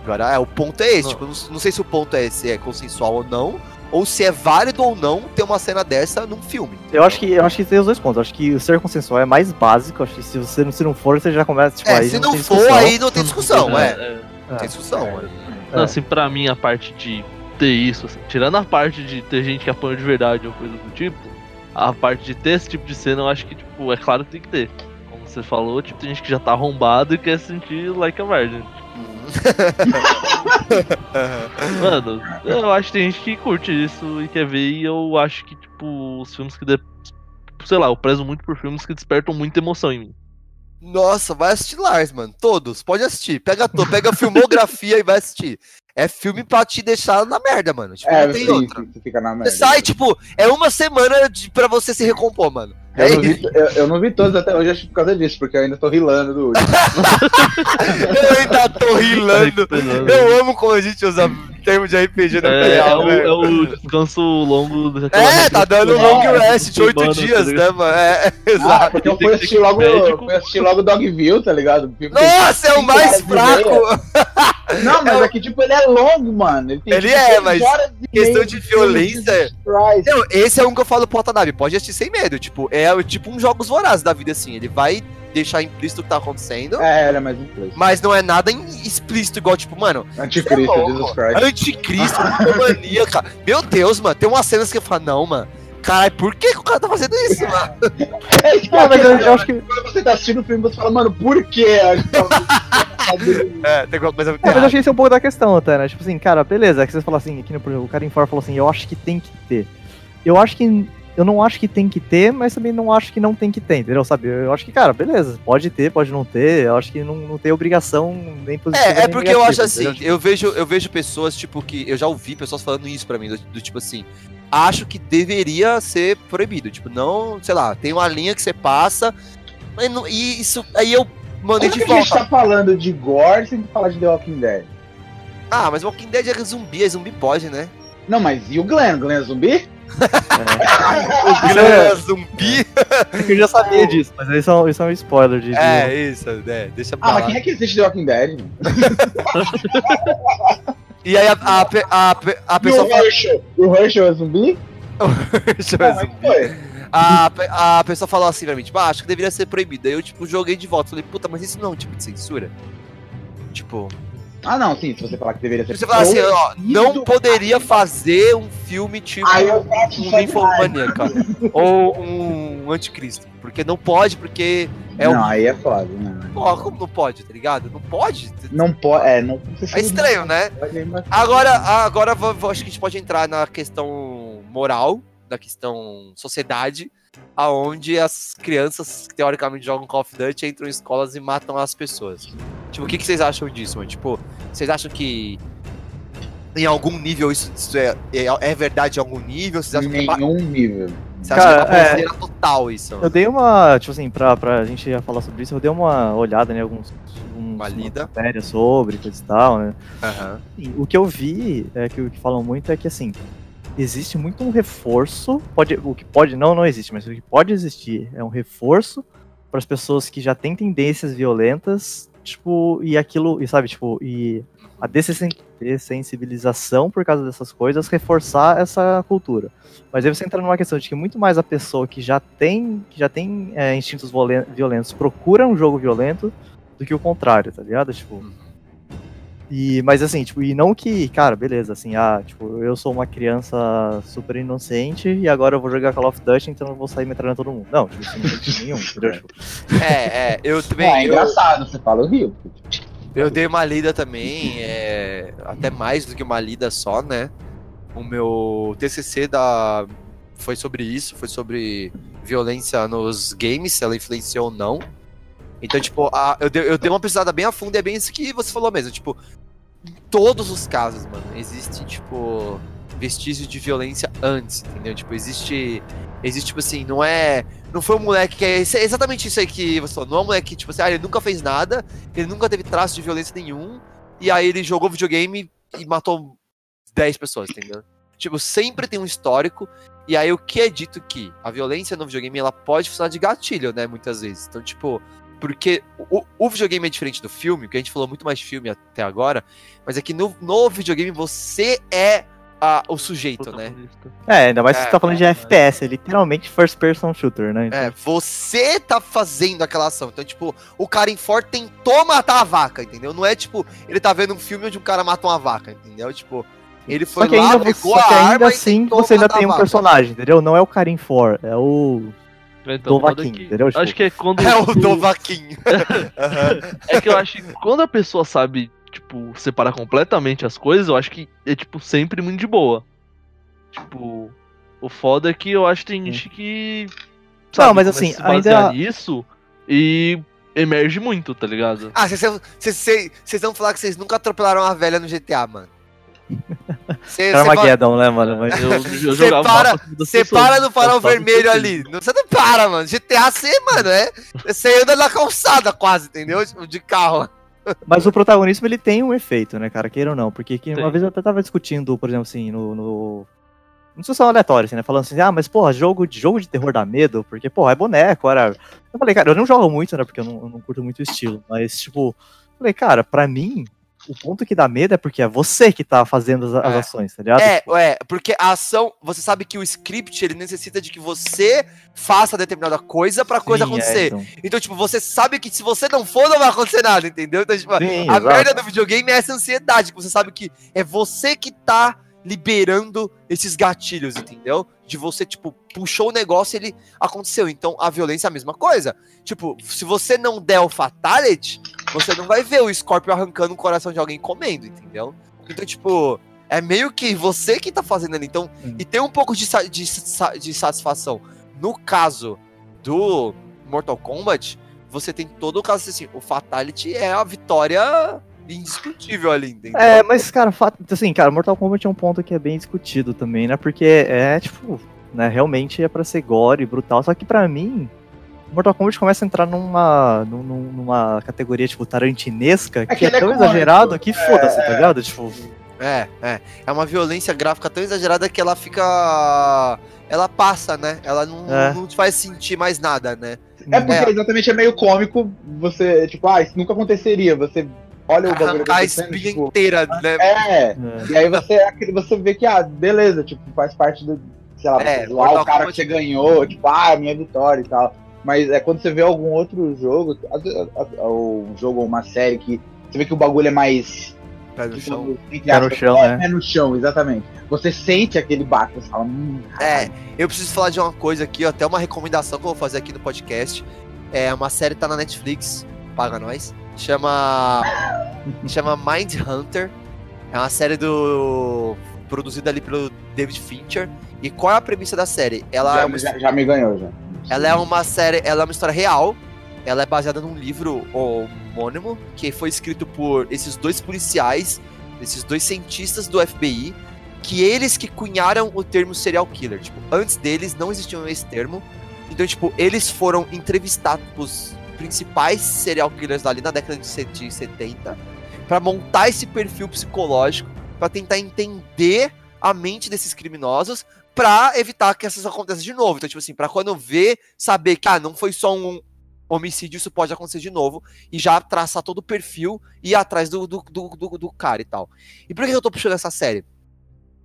Agora, é, o ponto é esse. Não. Tipo, não, não sei se o ponto é se é consensual ou não, ou se é válido ou não ter uma cena dessa num filme. Eu acho que eu acho que tem os dois pontos. Eu acho que o ser consensual é mais básico. eu Acho que se você não, se não for, você já começa, tipo, É, aí se não não tem for, aí não tem discussão, é. É, é. Não tem discussão. é. Não, É. assim, pra mim, a parte de ter isso, assim, tirando a parte de ter gente que apanha de verdade ou coisa do tipo, a parte de ter esse tipo de cena, eu acho que, tipo, é claro que tem que ter. Como você falou, tipo, tem gente que já tá arrombado e quer se sentir like a virgin. Mano, eu acho que tem gente que curte isso e quer ver, e eu acho que, tipo, os filmes que. De... Sei lá, eu prezo muito por filmes que despertam muita emoção em mim. Nossa, vai assistir Lars, mano. Todos, pode assistir. Pega, to, pega a filmografia e vai assistir. É filme pra te deixar na merda, mano. Tipo, É, não tem sim, outra. você fica na merda. Você sai, tipo, é uma semana de, pra você se recompor, mano. É Eu não, isso. vi, eu, eu não vi todos até hoje, acho que por causa disso, porque eu ainda tô rilando do último. Eu ainda tô rilando. Eu amo como a gente usa termo de RPG na É, é, real, o, velho. é o descanso longo É, tá dando um É, long rest de oito dias, tá ligado? né, mano? É, é, Ah, exato. porque eu fui assistir logo, fui assistir logo Dogville, tá ligado? Nossa, é o mais fraco. Não, mas É o- é que, tipo, ele é longo, mano. Ele, tem, Ele tipo, é, mas questão de violência-. Não, esse é um que eu falo pro Watanabe, pode assistir sem medo. Tipo, é o- tipo um jogos vorazes da vida, assim. Ele vai deixar implícito o que tá acontecendo, É, ele é mais inglês. mas não é nada explícito, igual, tipo, mano, Anticristo, Cê é. Jesus Christ. anticristo, maníaca. Meu Deus, mano, tem umas cenas que eu falo, não, mano. Caralho, por que, que o cara tá fazendo isso, mano? É, tipo, Ah, mas eu, eu acho que. Quando você tá assistindo o filme, você fala, mano, por quê? É, tem alguma coisa É, mas eu que esse é um pouco da questão até, né? Tipo assim, cara, beleza, é que você fala assim, aqui no, o cara em fora falou assim, eu acho que tem que ter. Eu acho que. Eu não acho que tem que ter, mas também não acho que não tem que ter, entendeu? Sabe? Eu acho que, cara, beleza, pode ter, pode não ter. Eu acho que não, não tem obrigação nem positiva. É, é nem porque eu acho assim, entendeu? eu vejo, eu vejo pessoas, tipo, que. Eu já ouvi pessoas falando isso pra mim, do, do tipo assim. Acho que deveria ser proibido. Tipo, não, sei lá, tem uma linha que você passa. mas não- E isso. Aí eu mandei Como de que a gente volta. tá falando de gore sem falar de The Walking Dead? Ah, mas Walking Dead é zumbi, é zumbi pode, né? Não, mas e o Glenn? O Glenn é zumbi? O Glenn é- é zumbi. É que eu já sabia disso, mas isso é um, isso é um spoiler de. de- É, isso, é, deixa pra Ah, mas quem é que assiste The Walking Dead? E aí a, a, a, a E pessoa o fala. Herschel? O Herschel é zumbi? Eu Não, ver mas zumbi. foi. a, a pessoa falou assim pra mim, tipo, ah, acho que deveria ser proibido. Aí eu, tipo, joguei de volta. Falei, puta, mas isso não é um tipo de censura? Tipo, Ah, não, sim, se você falar que deveria ser. se você falar assim, ó, não poderia fazer um filme tipo Aí eu faço um aí. Ninfomaníaca ou um Anticristo. Porque não pode, porque é não, um. aí é foda, né? Pô, como não pode, tá ligado? Não pode. Não pode. É, não. É estranho, né? Agora, agora acho que a gente pode entrar na questão moral, na questão sociedade, aonde as crianças que teoricamente jogam Call of Duty entram em escolas e matam as pessoas. Tipo, o que, que vocês acham disso, mano? Tipo, vocês acham que em algum nível isso, isso é, é, é verdade em algum nível? Vocês acham que, é Nenhum nível. você acha que é Cara, uma é- total isso? Eu dei uma, tipo assim, pra, pra gente ia falar sobre isso, eu dei uma olhada em alguns, alguns Uma lida. matérias sobre, coisa e tal, né? Assim, o que eu vi, é que o que falam muito é que assim, existe muito um reforço, pode, o que pode, não, não existe, mas o que pode existir é um reforço para as pessoas que já têm tendências violentas, tipo, e aquilo, e sabe, tipo, e a dessensi- dessensibilização por causa dessas coisas reforçar essa cultura. Mas aí você entra numa questão de que muito mais a pessoa que já tem, que já tem é, instintos violentos procura um jogo violento do que o contrário, tá ligado? Tipo, e, mas assim, tipo, e não que, cara, beleza, assim, ah, tipo, eu sou uma criança super inocente e agora eu vou jogar Call of Duty, então eu vou sair metralhando todo mundo. Não, tipo, sem motivo nenhum, entendeu? Tipo, É, é, eu também. Não, é eu- engraçado, você fala o Rio. Eu dei uma lida também, é, até mais do que uma lida só, né? O meu TCC da foi sobre isso, foi sobre violência nos games, se ela influenciou ou não. Então, tipo, a- eu, dei, eu dei uma pesquisada bem a fundo e é bem isso que você falou mesmo. Tipo, em todos os casos, mano, existe, tipo, vestígio de violência antes, entendeu? Tipo, existe. Existe, tipo assim, não é. Não foi um moleque que é. é exatamente isso aí que você falou. Não é um moleque que, tipo assim, ah, ele nunca fez nada, ele nunca teve traço de violência nenhum, e aí ele jogou videogame e matou 10 pessoas, entendeu? Tipo, sempre tem um histórico, e aí o que é dito que a violência no videogame ela pode funcionar de gatilho, né, muitas vezes. Então, tipo, porque o, o videogame é diferente do filme, que a gente falou muito mais de filme até agora, mas é que no, no videogame você é a- o sujeito, né? É, ainda mais se É, você tá falando de FPS, é literalmente first person shooter, né? Então, É, você tá fazendo aquela ação. Então, tipo, o cara em Ford tentou matar a vaca, entendeu? Não é tipo, ele tá vendo um filme onde um cara mata uma vaca, entendeu? Tipo, ele foi só que lá, ainda, pegou só a que ainda arma e assim você ainda tem um personagem, entendeu? Não é o Karim 4, é o. Então, Dova foda King, que- entendeu? Acho que é quando. É o Dovaquinho. Aham. É que eu acho que quando a pessoa sabe, tipo, separar completamente as coisas, eu acho que é, tipo, sempre muito de boa. Tipo, o foda é que eu acho que tem gente que. Não, mas assim, ainda- nisso e emerge muito, tá ligado? Ah, vocês vão falar que vocês nunca atropelaram uma velha no GTA, mano. Cê- Armageddon, né, mano? Mas- Eu, eu jogava para- Você para no farol vermelho ali. Você não para, mano. GTA C, mano, é. Você anda na calçada quase, entendeu? Tipo, De carro. Mas o protagonismo ele tem um efeito, né, cara? Queira ou não. Porque que uma vez eu até tava discutindo, por exemplo, assim, no. no... Não discussão aleatória, assim, né? Falando assim, ah, mas porra, jogo de, jogo de terror dá medo, porque, porra, é boneco, era. Eu falei, cara, eu não jogo muito, né? Porque eu não, eu não curto muito o estilo. Mas, tipo, falei, cara, pra mim, o ponto que dá medo é porque é você que tá fazendo as, as É. ações, tá ligado? É, é, porque a ação, você sabe que o script ele necessita de que você faça determinada coisa pra coisa Sim, é, acontecer. então. Então, tipo, você sabe que se você não for, não vai acontecer nada, entendeu? Então, tipo, Sim, a exato. merda do videogame é essa ansiedade, que você sabe que é você que tá liberando esses gatilhos, entendeu? De você, tipo, puxou o negócio e ele aconteceu. Então, a violência é a mesma coisa. Tipo, se você não der o fatality, você não vai ver o Scorpio arrancando o coração de alguém comendo, entendeu? Então, tipo, é meio que você que tá fazendo ali. Então, Hum. e tem um pouco de, de, de satisfação. No caso do Mortal Kombat, você tem todo o caso assim, o Fatality é a vitória indiscutível ali, entendeu? É, mas, cara, fato, assim, cara, Mortal Kombat é um ponto que é bem discutido também, né? Porque é, tipo, né, realmente é pra ser gore, brutal, só que pra mim, Mortal Kombat começa a entrar numa, num- num- numa categoria, tipo, tarantinesca, que, que é é tão exagerado que foda-se, tá ligado? Tipo, É, é. É uma violência gráfica tão exagerada que ela fica. Ela passa, né? Ela não, É. não te faz sentir mais nada, né? É porque É. exatamente é meio cômico você, tipo, ah, isso nunca aconteceria. Você olha o bagulho Arrancar a espinha tipo, inteira, né? É, é. e aí você, você vê que, ah, beleza, tipo, faz parte do. sei lá, É, Mortal o cara que você ganhou, tipo, ah, minha vitória e tal. Mas é quando você vê algum outro jogo, a- um jogo ou uma série que você vê que o bagulho é mais. Pé no chão. tipo, entre Pé no chão, é, né? Pé no chão, exatamente. Você sente aquele baque, você fala, hum, É, eu preciso falar de uma coisa aqui, ó, até uma recomendação que eu vou fazer aqui no podcast. É uma série que tá na Netflix, paga nós. Chama. chama Mind Hunter. É uma série do. produzida ali pelo David Fincher. E qual é a premissa da série? Ela é já, uma já- já me ganhou, já. Ela é uma série, ela é uma história real. Ela é baseada num livro homônimo que foi escrito por esses dois policiais, esses dois cientistas do FBI, que eles que cunharam o termo serial killer. Tipo, antes deles não existia esse termo. Então, tipo, eles foram entrevistar os principais serial killers ali na década de 70 para montar esse perfil psicológico, para tentar entender a mente desses criminosos pra evitar que essas aconteçam de novo. Então, tipo assim, pra quando vê, saber que, ah, não foi só um homicídio, isso pode acontecer de novo, e já traçar todo o perfil e ir atrás do, do, do, do, do cara e tal. E por que eu tô puxando essa série?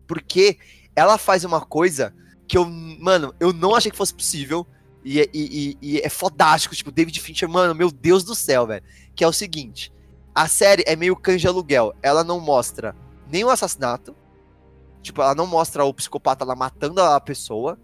Porque ela faz uma coisa que eu, mano, eu não achei que fosse possível, e, é- e, e, e é fodástico, tipo, David Fincher, mano, meu Deus do céu, velho. Que é o seguinte, a série é meio canja aluguel, ela não mostra nenhum assassinato, Tipo, ela não mostra o psicopata lá matando a pessoa.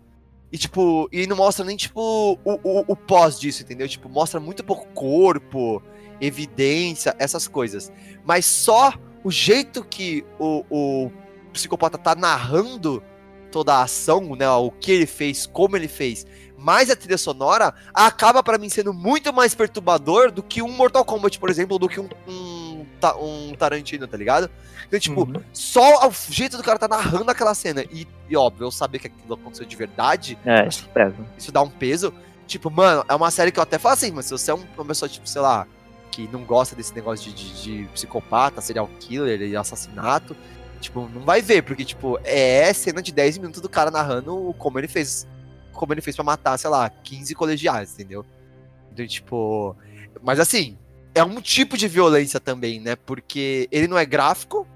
E, tipo, e não mostra nem, tipo, o, o, o pós disso, entendeu? Tipo, mostra muito pouco corpo, evidência, essas coisas. Mas só o jeito que o, o psicopata tá narrando toda a ação, né? O que ele fez, como ele fez, mais a trilha sonora, acaba pra mim sendo muito mais perturbador do que um Mortal Kombat, por exemplo, do que um, um, um Tarantino, tá ligado? Então, tipo, Uhum. só o jeito do cara tá narrando aquela cena e, e óbvio, eu saber que aquilo aconteceu de verdade, É, isso pesa. isso dá um peso. Tipo, mano, é uma série que eu até falo assim, mas se você é um- uma pessoa, tipo, sei lá, que não gosta desse negócio de, de, de psicopata, serial killer e assassinato, tipo, não vai ver, porque, tipo, é cena de 10 minutos do cara narrando como ele fez. Como ele fez pra matar, sei lá, 15 colegiais, entendeu? Então, tipo. Mas assim, é um tipo de violência também, né? Porque ele não é gráfico,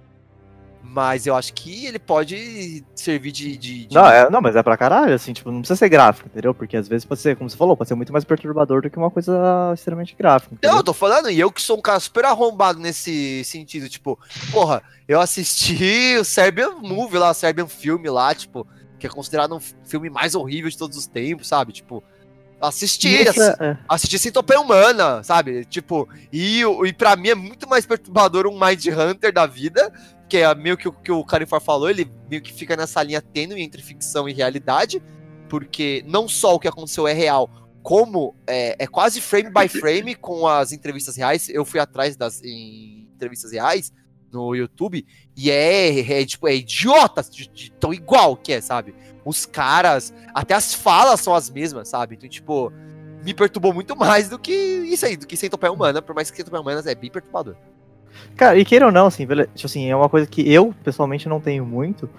mas eu acho que ele pode servir de. de- de- Não, é, não, mas é pra caralho, assim, tipo, não precisa ser gráfico, entendeu? Porque às vezes pode ser, como você falou, pode ser muito mais perturbador do que uma coisa extremamente gráfica. Não, entendeu? eu tô falando, e eu que sou um cara super arrombado nesse sentido, tipo, porra, eu assisti o Serbian Movie lá, o Serbian Filme lá, tipo, que é considerado um filme mais horrível de todos os tempos, sabe? Tipo, assisti, E assi- essa- é. assisti Centopeia Humana, sabe? Tipo, e, e pra mim é muito mais perturbador um Mind Hunter da vida, que é meio que o que o Carifor falou, ele meio que fica nessa linha tênue entre ficção e realidade, porque não só o que aconteceu é real, como é, é quase frame by frame com as entrevistas reais. Eu fui atrás das em entrevistas reais no YouTube e é, é, tipo, é idiota de, de tão igual que é, sabe? Os caras, até as falas são as mesmas, sabe? Então, tipo, me perturbou muito mais do que isso aí, do que Centopeia Humana, por mais que Centopeia Humana é bem perturbador. Cara, e queira ou não, assim, tipo assim, é uma coisa que eu, pessoalmente, não tenho muito.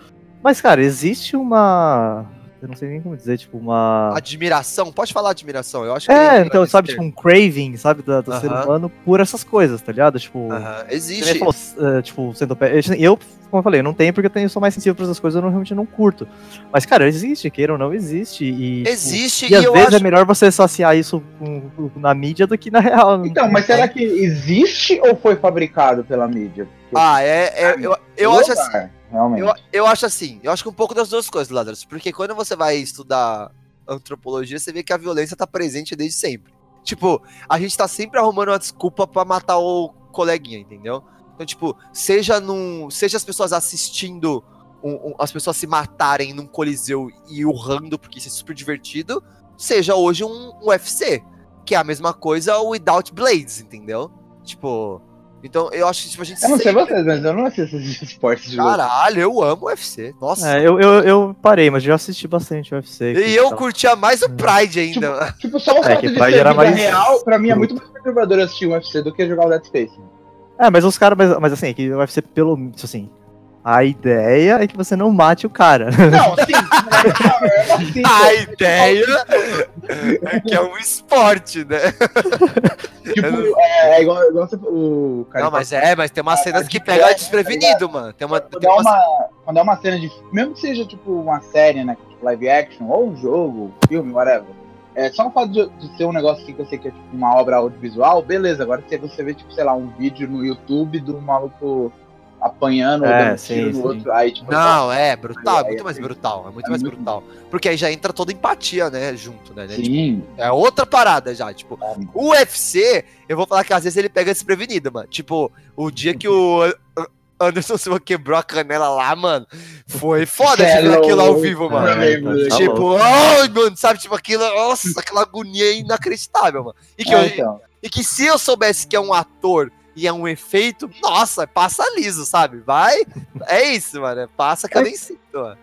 Mas, cara, existe uma. Eu não sei nem como dizer, tipo, uma. Admiração, pode falar admiração, eu acho que. É, entra então, sabe, tipo, um craving, sabe, do, do ser Aham. humano por essas coisas, tá ligado? Tipo. Aham, Você Existe. falou, eh, tipo, centopeia. Eu, eu, como eu falei, eu não tenho porque eu tenho, sou mais sensível pra essas coisas, eu não, realmente não curto. Mas, cara, existe, queira ou não, existe. E, tipo, Existe, e às eu vezes acho. é melhor você associar isso com- com- na mídia do que na real. Então, mas será que existe ou foi fabricado pela mídia? Porque Ah, é. é- eu eu todo acho assim. Realmente. Eu, eu acho assim, eu acho que um pouco das duas coisas, Lazarus. Porque quando você vai estudar antropologia, você vê que a violência tá presente desde sempre. Tipo, a gente tá sempre arrumando uma desculpa pra matar o coleguinha, entendeu? Então, tipo, seja num. Seja as pessoas assistindo um- um- as pessoas se matarem num coliseu e urrando, porque isso é super divertido, seja hoje um, um UFC, que é a mesma coisa o Without Blades, entendeu? Tipo. Então, eu acho que tipo, a gente Eu não sei sempre- vocês, mas eu não assisto esses esportes de. Caralho, eu amo UFC. Nossa. É, eu, eu, eu parei, mas já assisti bastante UFC. E eu curtia mais o Pride ainda. Tipo, só o fato que de Pride ser era mais real, pra mim é muito mais perturbador assistir um UFC do que jogar o Dead Space. É, mas os caras, mas, mas assim, é que o UFC, pelo tipo assim, a ideia é que você não mate o cara. Não, sim. assim, A ideia é que é um esporte, né? Tipo, é, é igual, igual você, o cara. Não, mas é, mas tem umas Ah, cenas que pega flash, desprevenido, mano. Tem uma. quando Tem é, uma... uma, quando é uma cena de. Mesmo que seja tipo uma série, né? que, live action, ou um jogo, filme, whatever. É só o fato de, de ser um negócio assim que eu sei que é tipo uma obra audiovisual, beleza. Agora se você vê, tipo, sei lá, um vídeo no YouTube do maluco apanhando É, ou dando sim, tiro no sim. outro, aí tipo. Não, é brutal, é Aí, muito aí, mais brutal, é muito é mais muito- brutal. Porque aí já entra toda empatia, né, junto, né? né? Tipo, Sim. é outra parada já, tipo, É. o UFC, eu vou falar que às vezes ele pega desprevenido, mano. Tipo, o dia que o An- Anderson Silva quebrou a canela lá, mano, foi foda de ver Cê é aquilo ao vivo, mano. É, tá- tá tipo, ai, mano, sabe, tipo, aquilo, nossa, aquela agonia inacreditável, mano. E que, É, eu- então. e que se eu soubesse que é um ator e é um efeito, nossa, passa liso, sabe? Vai, é isso, mano, passa que eu nem sinto, mano.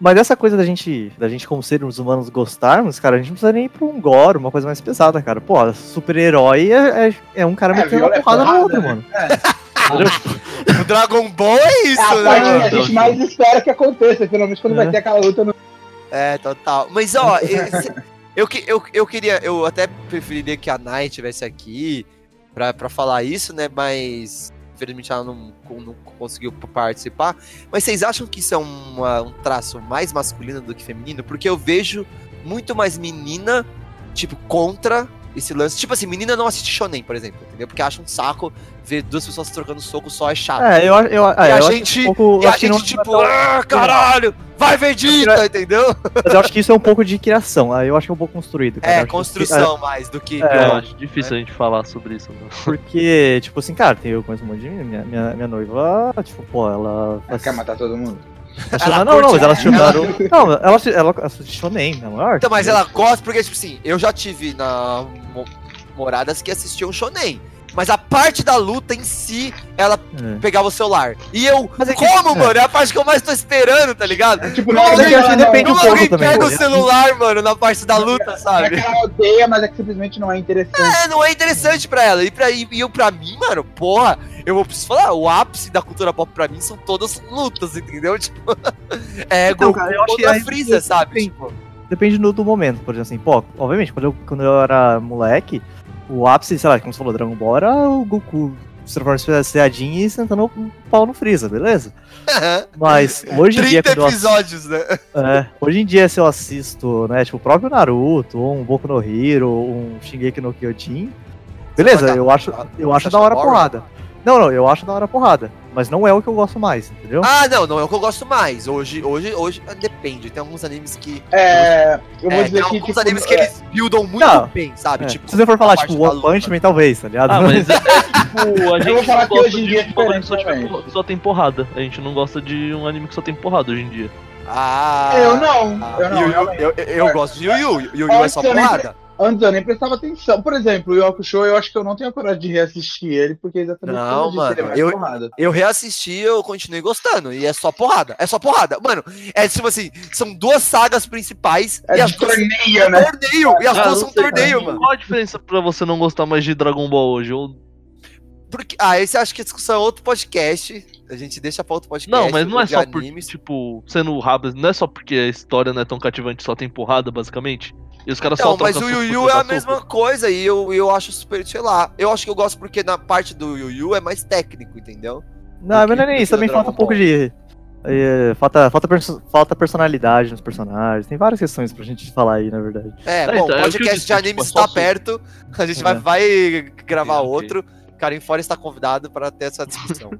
Mas essa coisa da gente, da gente como seres humanos gostarmos, cara, a gente não precisa nem ir pra um gore, uma coisa mais pesada, cara. Pô, super-herói é, é, é um cara É, metendo uma é porrada no outro, né? mano. É. O Dragon Ball é isso, É né, mano? a gente mais espera que aconteça, finalmente quando É. vai ter aquela luta no. É, total. Mas, ó, esse- eu, que- eu, eu queria, eu até preferiria que a Nai tivesse aqui pra falar isso, né? Mas, infelizmente, ela não, não conseguiu participar. Mas vocês acham que isso é uma- um traço mais masculino do que feminino? Porque eu vejo muito mais menina, tipo, contra esse lance. Tipo assim, menina não assiste shonen, por exemplo, entendeu? Porque acha um saco ver duas pessoas trocando soco só é chato. É, eu, eu, é, E a eu acho gente- que um pouco, E a gente, não- tipo, ah, caralho, vai Vegeta, entendeu? Mas eu acho que isso é um pouco de criação. Aí eu acho que é um pouco construído. cara. É, acho que- construção mais do que. É. Eu acho difícil a gente falar sobre isso. Né? Porque, tipo assim, cara, tem, eu conheço um monte de minha, minha, minha noiva, tipo, pô, ela. Ela quer matar todo mundo. Assistiu- Ela não, não, curte- mas ela assistiu ela- Naruto. Não, ela, ela assistiu nem, na maior. Então, mas ela gosta porque, tipo assim, eu já tive na mo- moradas que assistiam shonen. Mas a parte da luta em si, ela É. pegava o celular. E eu, Mas é que- como, é. mano? É a parte que eu mais tô esperando, tá ligado? Tipo, Não, mas é que eu ela acho que não- depende um alguém também, pega pô. o celular, mano, na parte da luta, não é sabe? que ela odeia, mas é que simplesmente não é interessante. É, não é interessante pra ela. E, pra, e eu, pra mim, mano, porra, eu vou preciso falar, o ápice da cultura pop pra mim são todas lutas, entendeu? Tipo, é Então, Goku cara, eu contra Freeza, sabe? Depende. Tipo, Depende do, do momento, por exemplo assim, pô, obviamente, quando eu, quando eu era moleque, o ápice, sei lá, como você falou, Dragon Ball era o Goku se transformando em Saiyajin e sentando o pau no Freeza, beleza? Mas hoje em dia, 30 quando eu assisto, episódios, né? é, hoje em dia, se eu assisto, né, tipo, o próprio Naruto, ou um Boku no Hero, ou um Shingeki no Kyojin, beleza, eu acho, eu acho da hora a porrada. Não, não, eu acho da hora a porrada, mas não é o que eu gosto mais, entendeu? Ah, não, não é o que eu gosto mais. Hoje, hoje, hoje, ah, depende. Tem alguns animes que. É, eu vou é, dizer tem que, alguns tipo, animes que é, eles buildam muito Não, bem, sabe? É, Tipo, se você for falar, tipo, One. Punch Man, talvez, tá ligado? Ah, mas é, é tipo, a gente vou falar não que gosta hoje em de dia é um bagulho que só, tipo, só tem porrada. A gente não gosta de um anime que só tem porrada hoje em dia. Ah. Eu não, ah, eu não, eu, eu, eu É. gosto de Yu Yu. Yu Yu é só eu porrada. Antes eu nem prestava atenção. Por exemplo, o Yoko Show, eu acho que eu não tenho a coragem de reassistir ele, porque é exatamente Não, como eu disse, ele é mano, mais eu- porrada. Eu reassisti eu continuei gostando. E é só porrada. É só porrada. Mano, é tipo assim, são duas sagas principais. É e as de duas torneio, né? torneio. E as duas são torneio, mano. Qual a diferença pra você não gostar mais de Dragon Ball hoje? Ou... Porque, ah, esse acho que a discussão é outro podcast. A gente deixa pra outro podcast. Não, mas não é só por, tipo, sendo rápido, não é só porque a história não é tão cativante, só tem porrada, basicamente. E os caras Não, só mas o Yu Yu é a mesma coisa e eu, eu acho super, sei lá. Eu acho que eu gosto porque na parte do Yu Yu é mais técnico, entendeu? Não, mas não é nem isso, também falta um Dragon pouco de. é, falta, falta, perso- falta personalidade nos personagens. Tem várias questões pra gente falar aí, na verdade. É, É, bom, então, é podcast disse, de tipo, é está só soco. perto. A gente É. vai, vai gravar ok. outro. Karim Fora está convidado para ter essa discussão.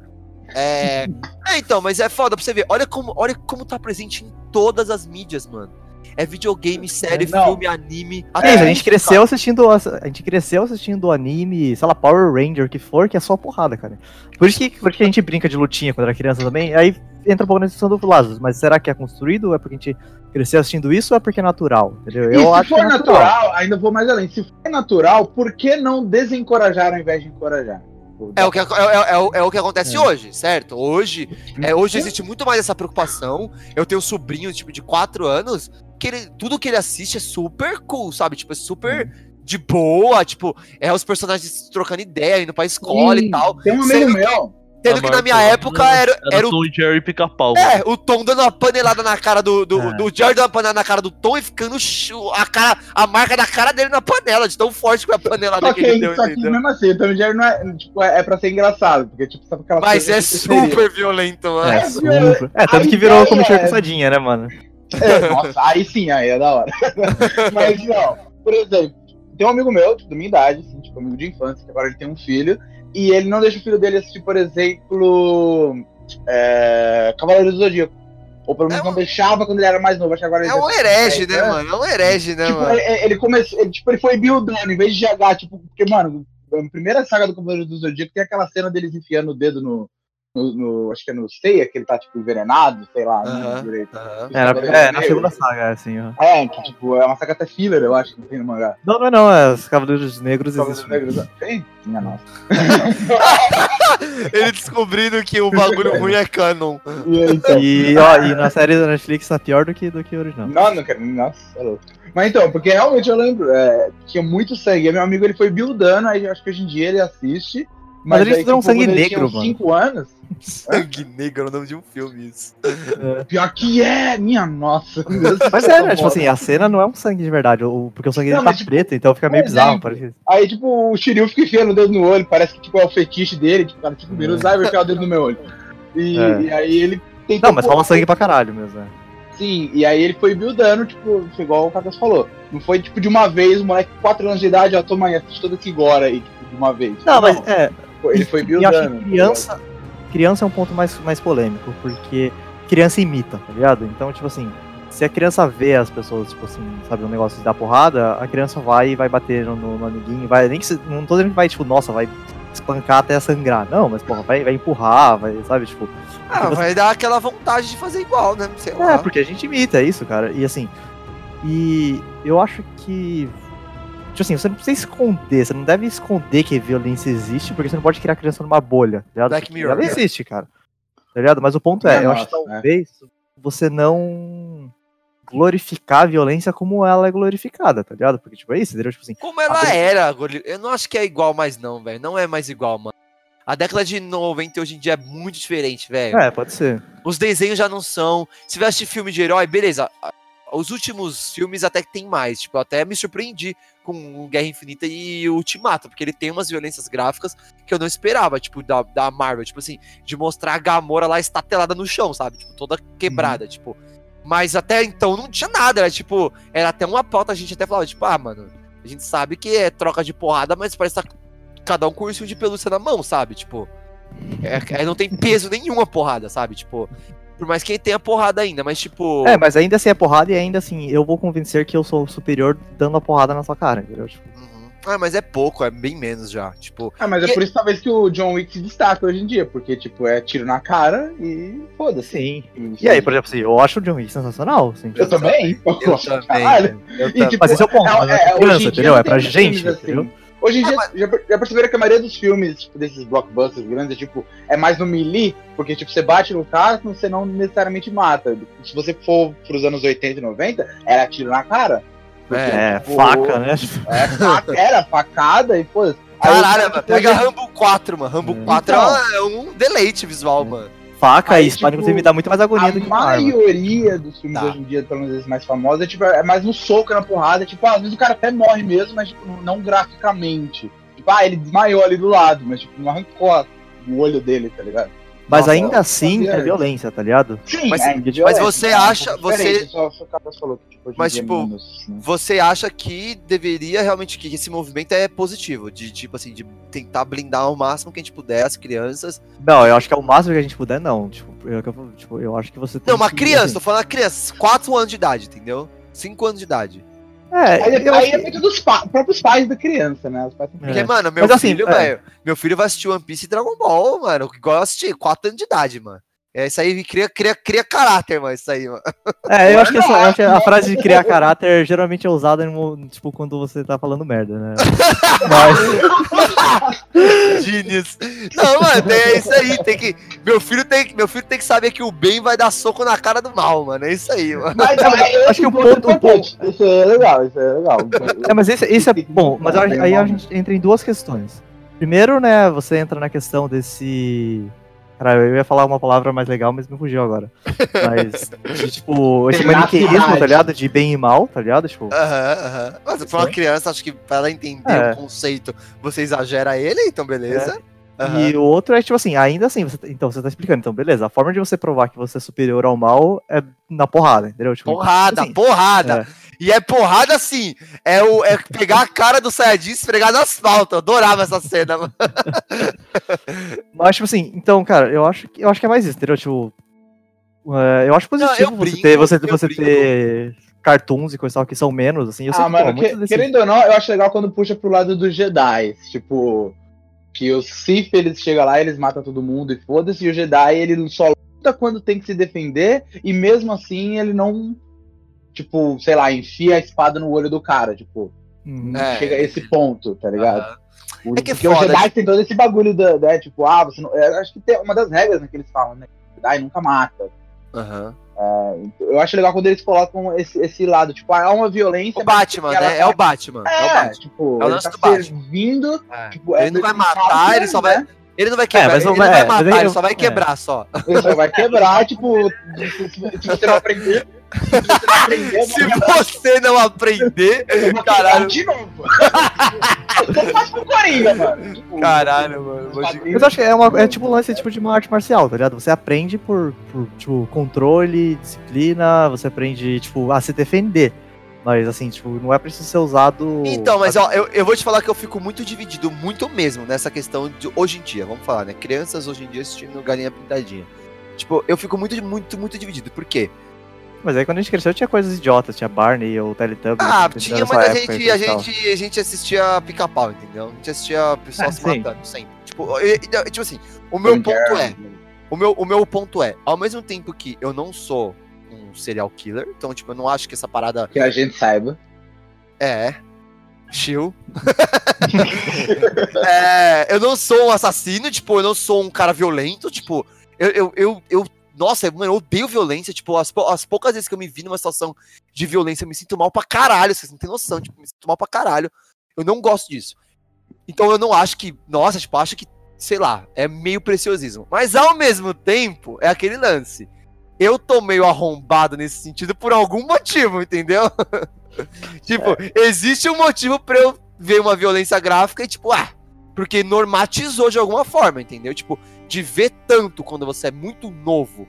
é... é, então, mas é foda pra você ver. Olha como, olha como tá presente em todas as mídias, mano. É videogame, série, Não. filme, anime. É, a gente cresceu assistindo. A gente cresceu assistindo anime, sei lá, Power Ranger, que for, que é só porrada, cara. Por isso que, por isso que a gente brinca de lutinha quando era criança também. Aí entra um pouco na discussão do Lazarus, mas será que é construído? É porque a gente cresceu assistindo isso ou é porque é natural? Entendeu? E Eu se acho for é natural. natural, ainda vou mais além. Se for natural, por que não desencorajar ao invés de encorajar? É o, que, é, é- é o- é o que acontece É. hoje, certo? Hoje, é, hoje existe muito mais essa preocupação. Eu tenho um sobrinho, tipo, de 4 anos, que ele, tudo que ele assiste é super cool, sabe? Tipo, é super de boa, tipo, é os personagens trocando ideia, indo pra escola e Sim, tal. Tem um amigo Sendo que- meu. Sendo Ah, que na minha época menos era, era o Tom e Jerry pica-pau. É, o Tom dando uma panelada na cara do. Do, É. do George dando uma panelada na cara do Tom e ficando a, cara, a marca da cara dele na panela, de tão forte que foi a panelada Só que ele que, deu, só que mesmo assim, o Tom e Jerry não é, tipo, é, é pra ser engraçado, porque tipo, sabe aquela Mas coisa é que seria. super violento, mano. É, É, super. É, tanto a que virou como é- né, mano? É, nossa, aí sim, aí é da hora. Mas não, por exemplo, tem um amigo meu, da minha idade, assim, tipo, amigo de infância, que agora ele tem um filho, e ele não deixa o filho dele assistir, por exemplo, é, Cavaleiro do Zodíaco. Ou pelo menos É um- não deixava quando ele era mais novo. Acho que agora É um herege, é, né, é. mano? É um herege, né, Tipo, mano? ele, ele começou, ele, tipo, ele foi buildando, em vez de jogar, tipo, porque, mano, a primeira saga do Cavaleiro do Zodíaco tem aquela cena deles enfiando o dedo no, no, no- acho que é no Seiya, que ele tá, tipo, envenenado, sei lá, direito. É, na, é, na segunda saga, assim, ó. É, que, tipo, é uma saga até filler, eu acho, que tem no mangá. Não, não é não, é os Cavaleiros Negros Cavaleiros existem. Negros, Tem? Minha nossa. Ele descobrindo que o bagulho ruim é canon. E então? E, ó, e na série da Netflix tá pior do que, do que o original. Não, não quero. Nossa, é louco. Mas então, porque realmente eu lembro, é, tinha muito sangue. Meu amigo ele foi buildando, aí acho que hoje em dia ele assiste. Mas eles aí, fizeram sangue quando ele negro, mano. 5 anos. Sangue negro é o nome de um filme, isso. Pior que é, minha nossa. Mas é, né? Tipo assim, a cena não é um sangue de verdade, o- porque o sangue Não, dele tá tipo, preto, então fica meio bizarro. exemplo, Parece... Aí, tipo, o Shiryu fica enfiando o dedo no olho, parece que tipo, é o fetiche dele, tipo, cara, tipo, minutos, ai, vai enfiar o dedo no meu olho. E, É. e aí ele tentou. Não, mas fala sangue pra caralho mesmo, né? Sim, e aí ele foi buildando, tipo, igual o Kakas falou. Não foi, tipo, de uma vez, o moleque com 4 anos de idade, ó, toma aí, assiste todo aqui agora aí, tipo, de uma vez. Não, mas é, Ele foi E acho buildando. que criança, criança é um ponto mais, mais polêmico, porque criança imita, tá ligado? Então, tipo assim, se a criança vê as pessoas, tipo assim, sabe, um negócio de dar porrada, a criança vai e vai bater no, no amiguinho, vai, nem que se, não tô dizendo que vai, tipo, nossa, vai espancar até sangrar, não, mas, porra, vai, vai empurrar, vai, sabe, tipo, Ah, vai dar aquela vontade de fazer igual, né? Sei é, lá. porque a gente imita, é isso, cara, e assim, e eu acho que, tipo assim, você não precisa esconder, você não deve esconder que a violência existe, porque você não pode criar a criança numa bolha, tá ligado? Black Mirror, Ela né? existe, cara. Tá ligado? Mas o ponto é, É, eu acho que nossa, talvez você não glorificar a violência como ela é glorificada, tá ligado? Porque, tipo, é isso, entendeu? Tipo assim, Como ela era, eu não acho que é igual mais não, velho. Não é mais igual, mano. A década de 90 hoje em dia é muito diferente, velho. é, pode ser. Os desenhos já não são. Se vai assistir filme de herói, beleza. Os últimos filmes até que tem mais. Tipo, eu até me surpreendi com Guerra Infinita e Ultimato, porque ele tem umas violências gráficas que eu não esperava, tipo, da, da Marvel. Tipo assim, de mostrar a Gamora lá estatelada no chão, sabe? Tipo, toda quebrada, tipo. Mas até então não tinha nada, era tipo, era até uma pauta, a gente até falava, tipo, ah, mano, a gente sabe que é troca de porrada, mas parece que tá cada um com ursinho de pelúcia na mão, sabe? Tipo, é, é- não tem peso nenhuma porrada, sabe? Tipo, por mais que tenha porrada ainda, mas tipo. É, mas ainda assim é porrada e ainda assim eu vou convencer que eu sou superior dando a porrada na sua cara, entendeu? Tipo, uhum. Ah, mas é pouco, é bem menos já. Tipo, Ah, mas é E- por isso talvez que o John Wick se destaca hoje em dia, porque, tipo, é tiro na cara e foda-se. sim. Isso E aí, por exemplo, assim, eu acho o John Wick sensacional, assim. Eu também. eu também. Eu E, também. tipo, Mas esse é o ponto, é- não é é, criança, em dia entendeu? É pra gente, filmes assim. Hoje em É, dia, mas- já, já perceberam que a maioria dos filmes, tipo, desses blockbusters grandes, tipo, é mais no melee, porque, tipo, você bate no cara, você não necessariamente mata. Se você for pros anos 80 e 90, era tiro na cara. Porque, É, tipo, faca, né? É, faca, era facada e, pô... Caralho, mano, pega Rambo 4, mano. Rambo É. 4 Então. é um deleite visual, mano. Faca Aí, e espada, tipo, inclusive, dá muito mais agonia A do que uma arma. maioria dos filmes Tá. hoje em dia, pelo menos mais famosos, é, tipo, é mais no soco, na porrada. Tipo, às vezes o cara até morre mesmo, mas tipo, não graficamente. Tipo, ah, ele desmaiou ali do lado, mas tipo, não arrancou a- o olho dele, tá ligado? Mas Nossa, ainda assim é violência, tá ligado? Sim, Mas- é, mas você é um acha- você- diferente, Só, só falou que, tipo, Mas, é tipo, menos, né? Você acha que deveria realmente que esse movimento é positivo, de tipo assim, de tentar blindar ao máximo que a gente puder as crianças. Não, eu acho que é o máximo que a gente puder, não. Tipo, eu, tipo, eu acho que você tem Não, uma que- criança, assim, tô falando a criança, 4 anos de idade, entendeu? 5 anos de idade. É, Aí, eu aí é muito dos pa- próprios pais da criança, né? Os pais Porque, É. mano, meu Mas, assim, filho, é. velho, meu filho vai assistir One Piece e Dragon Ball, mano, igual eu assisti, 4 anos de idade, mano. É isso aí, cria, cria, cria caráter, mano, isso aí, mano. É, eu acho que, essa, eu acho que a frase de criar caráter geralmente é usada no- tipo, quando você tá falando merda, né? Mas, Genius. Não, mano, é isso aí, tem que. Meu filho tem, meu filho tem que saber que o bem vai dar soco na cara do mal, mano. É isso aí, mano. Mas, mas, acho que é ponto- um importante. Isso é legal, isso é legal. é, mas esse, esse é bom, mas aí a gente entra em duas questões. Primeiro, né, você entra na questão desse. Cara, eu ia falar uma palavra mais legal, mas me fugiu agora. Mas, de, tipo, esse maniqueísmo, tá ligado? De bem e mal, tá ligado? Tipo, Aham, aham. Mas pra uma criança, acho que pra ela entender É. o conceito, você exagera ele, então beleza. Aham. E o outro é, tipo assim, ainda assim, você, então você tá explicando, então beleza, a forma de você provar que você é superior ao mal é na porrada, entendeu? Tipo, Porrada, assim, porrada. E é porrada assim. É, o, é pegar a cara do Saiyajin e esfregar no asfalto. Eu adorava essa cena, mano. Mas, tipo assim, então, cara, eu acho que, eu acho que é mais isso, entendeu? Tipo, é, eu acho positivo eu você brinco, ter, você, você brinco. ter cartoons e coisa e tal que são menos, assim. Eu sei Ah, que, mano, pô, que- querendo ou não, eu acho legal quando puxa pro lado dos Jedi. Tipo, que os Sith eles chegam lá, eles matam todo mundo e foda-se, e o Jedi ele só luta quando tem que se defender, e mesmo assim ele não, tipo, sei lá, enfia a espada no olho do cara, tipo, Hum, É. chega a esse ponto, tá ligado? O- É que é porque foda, o Jedi tem todo esse bagulho da, da, tipo, ah, você não. eu acho que tem uma das regras né, que eles falam, né? O Jedi nunca mata. Aham. Eu acho legal quando eles colocam esse, esse lado, tipo, ah, é uma violência. O Batman, né? tá- É o Batman. É, o É, Batman. tipo, É o ele lance tá do Batman. servindo. É. Tipo, Ele é não vai matar, ele só vai. né? Ele não vai quebrar, mas não ele não vai- é, matar, ele eu- só vai é. quebrar só. Ele só vai quebrar, tipo. Se você não aprender, Se você não aprender, caralho. de novo. Coringa, mano. Caralho, mano. Mas eu acho que é, uma, é tipo um lance tipo de uma arte marcial, tá ligado? Você aprende por, por, tipo, controle, disciplina, você aprende, tipo, a se defender. Mas assim, tipo, não é preciso ser usado. Então, mas ó, eu, eu vou te falar que eu fico muito dividido, muito mesmo, nessa questão de hoje em dia, vamos falar, né? Crianças hoje em dia assistindo Galinha Pintadinha. Tipo, eu fico muito, muito, muito dividido. Por quê? Mas aí quando a gente cresceu tinha coisas idiotas, tinha Barney ou Teletubbies. Ah, que tinha, mas a gente, a, gente, a gente assistia pica-pau, entendeu? A gente assistia pessoal Ah, se sim. matando sempre. Tipo, eu- eu- tipo assim, o meu Tom ponto Jerry. é, o meu, o meu ponto é, ao mesmo tempo que eu não sou um serial killer, então, tipo, eu não acho que essa parada Que a gente saiba. é. Chill. é, eu não sou um assassino, tipo, eu não sou um cara violento, tipo, eu, eu, eu, eu- nossa, mano, eu odeio violência, tipo, as, as poucas vezes que eu me vi numa situação de violência, eu me sinto mal pra caralho, vocês não têm noção, tipo, me sinto mal pra caralho. Eu não gosto disso. Então eu não acho que, nossa, tipo, acho que, sei lá, é meio preciosismo. Mas ao mesmo tempo, é aquele lance. Eu tô meio arrombado nesse sentido por algum motivo, entendeu? tipo, existe um motivo pra eu ver uma violência gráfica e, tipo, ah, porque normatizou de alguma forma, entendeu? Tipo, de ver tanto quando você é muito novo,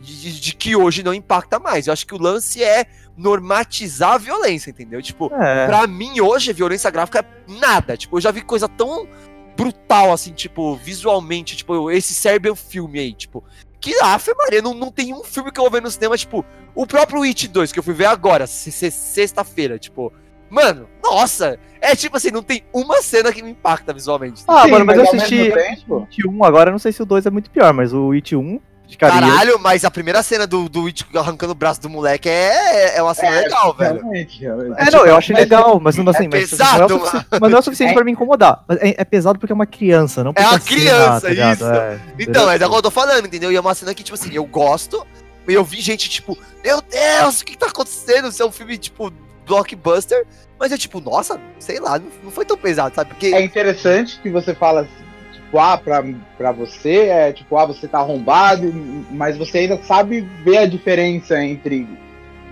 de, de- que hoje não impacta mais. Eu acho que o lance é normatizar a violência, entendeu? Tipo, É. Pra mim, hoje, a violência gráfica é nada. Tipo, eu já vi coisa tão brutal, assim, tipo, visualmente, tipo, esse Serbian filme aí, tipo. Que, ah, Maria, não, não tem um filme que eu vou ver no cinema, tipo, o próprio It 2, que eu fui ver agora, se- se- sexta-feira, tipo. Mano, nossa! É tipo assim, não tem uma cena que me impacta visualmente. Ah, Sim, mano, mas eu ao mesmo assisti tempo- It 1 agora, eu não sei se o 2 é muito pior, mas o It 1, de carinho. Caralho, mas a primeira cena do, do It arrancando o braço do moleque é, é uma cena É, legal, velho. Realmente, realmente. É, não, eu achei Mas- legal, mas não assim, é mas, pesado, não é o sufici- mas não é o suficiente É- pra me incomodar. Mas É, é pesado porque é uma criança, não É uma a cena, criança, ligado? isso. É, Então, é da que eu tô falando, entendeu? E é uma cena que, tipo assim, eu gosto, e eu vi gente, tipo, meu Deus, o que, que tá acontecendo? Isso é um filme, tipo, blockbuster. Mas eu, tipo, nossa, sei lá, não, não foi tão pesado, sabe? Porque. É interessante que você fala assim, tipo, ah, pra, pra você, é tipo, ah, você tá arrombado, mas você ainda sabe ver a diferença entre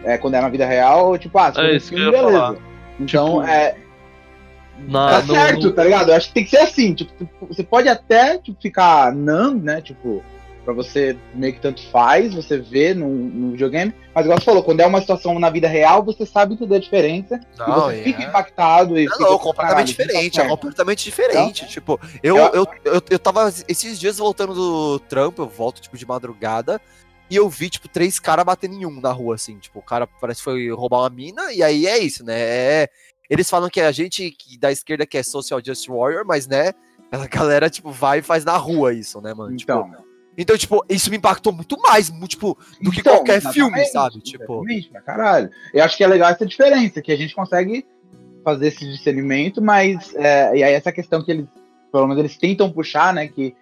é, quando é na vida real, ou tipo, ah, se É isso que filme, beleza. falar. Então, Tipo, é, Na, tá no- certo, no- tá ligado? Eu acho que tem que ser assim, tipo, você pode até tipo, ficar numb, né, tipo, pra você meio que tanto faz, você vê no, no videogame, mas igual você falou, quando é uma situação na vida real, você sabe entender a diferença, e Não, você é. fica impactado e Não, não, tipo, completamente caralho, diferente, é completamente diferente. Tipo, eu, Eu- eu, eu, eu tava esses dias voltando do trampo, eu volto, tipo, de madrugada, e eu vi, tipo, três caras batendo em um na rua, assim. Tipo, o cara parece que foi roubar uma mina, e aí é isso, né? É, eles falam que a gente que da esquerda que é social justice warrior, mas, né, a galera, tipo, vai e faz na rua isso, né, mano? Tipo, Então, tipo, isso me impactou muito mais, tipo, do que Então, qualquer filme, sabe? Tipo, Exatamente, pra caralho. Eu acho que é legal essa diferença, que a gente consegue fazer esse discernimento, mas. é, e aí essa questão que eles, pelo menos eles tentam puxar, né? Que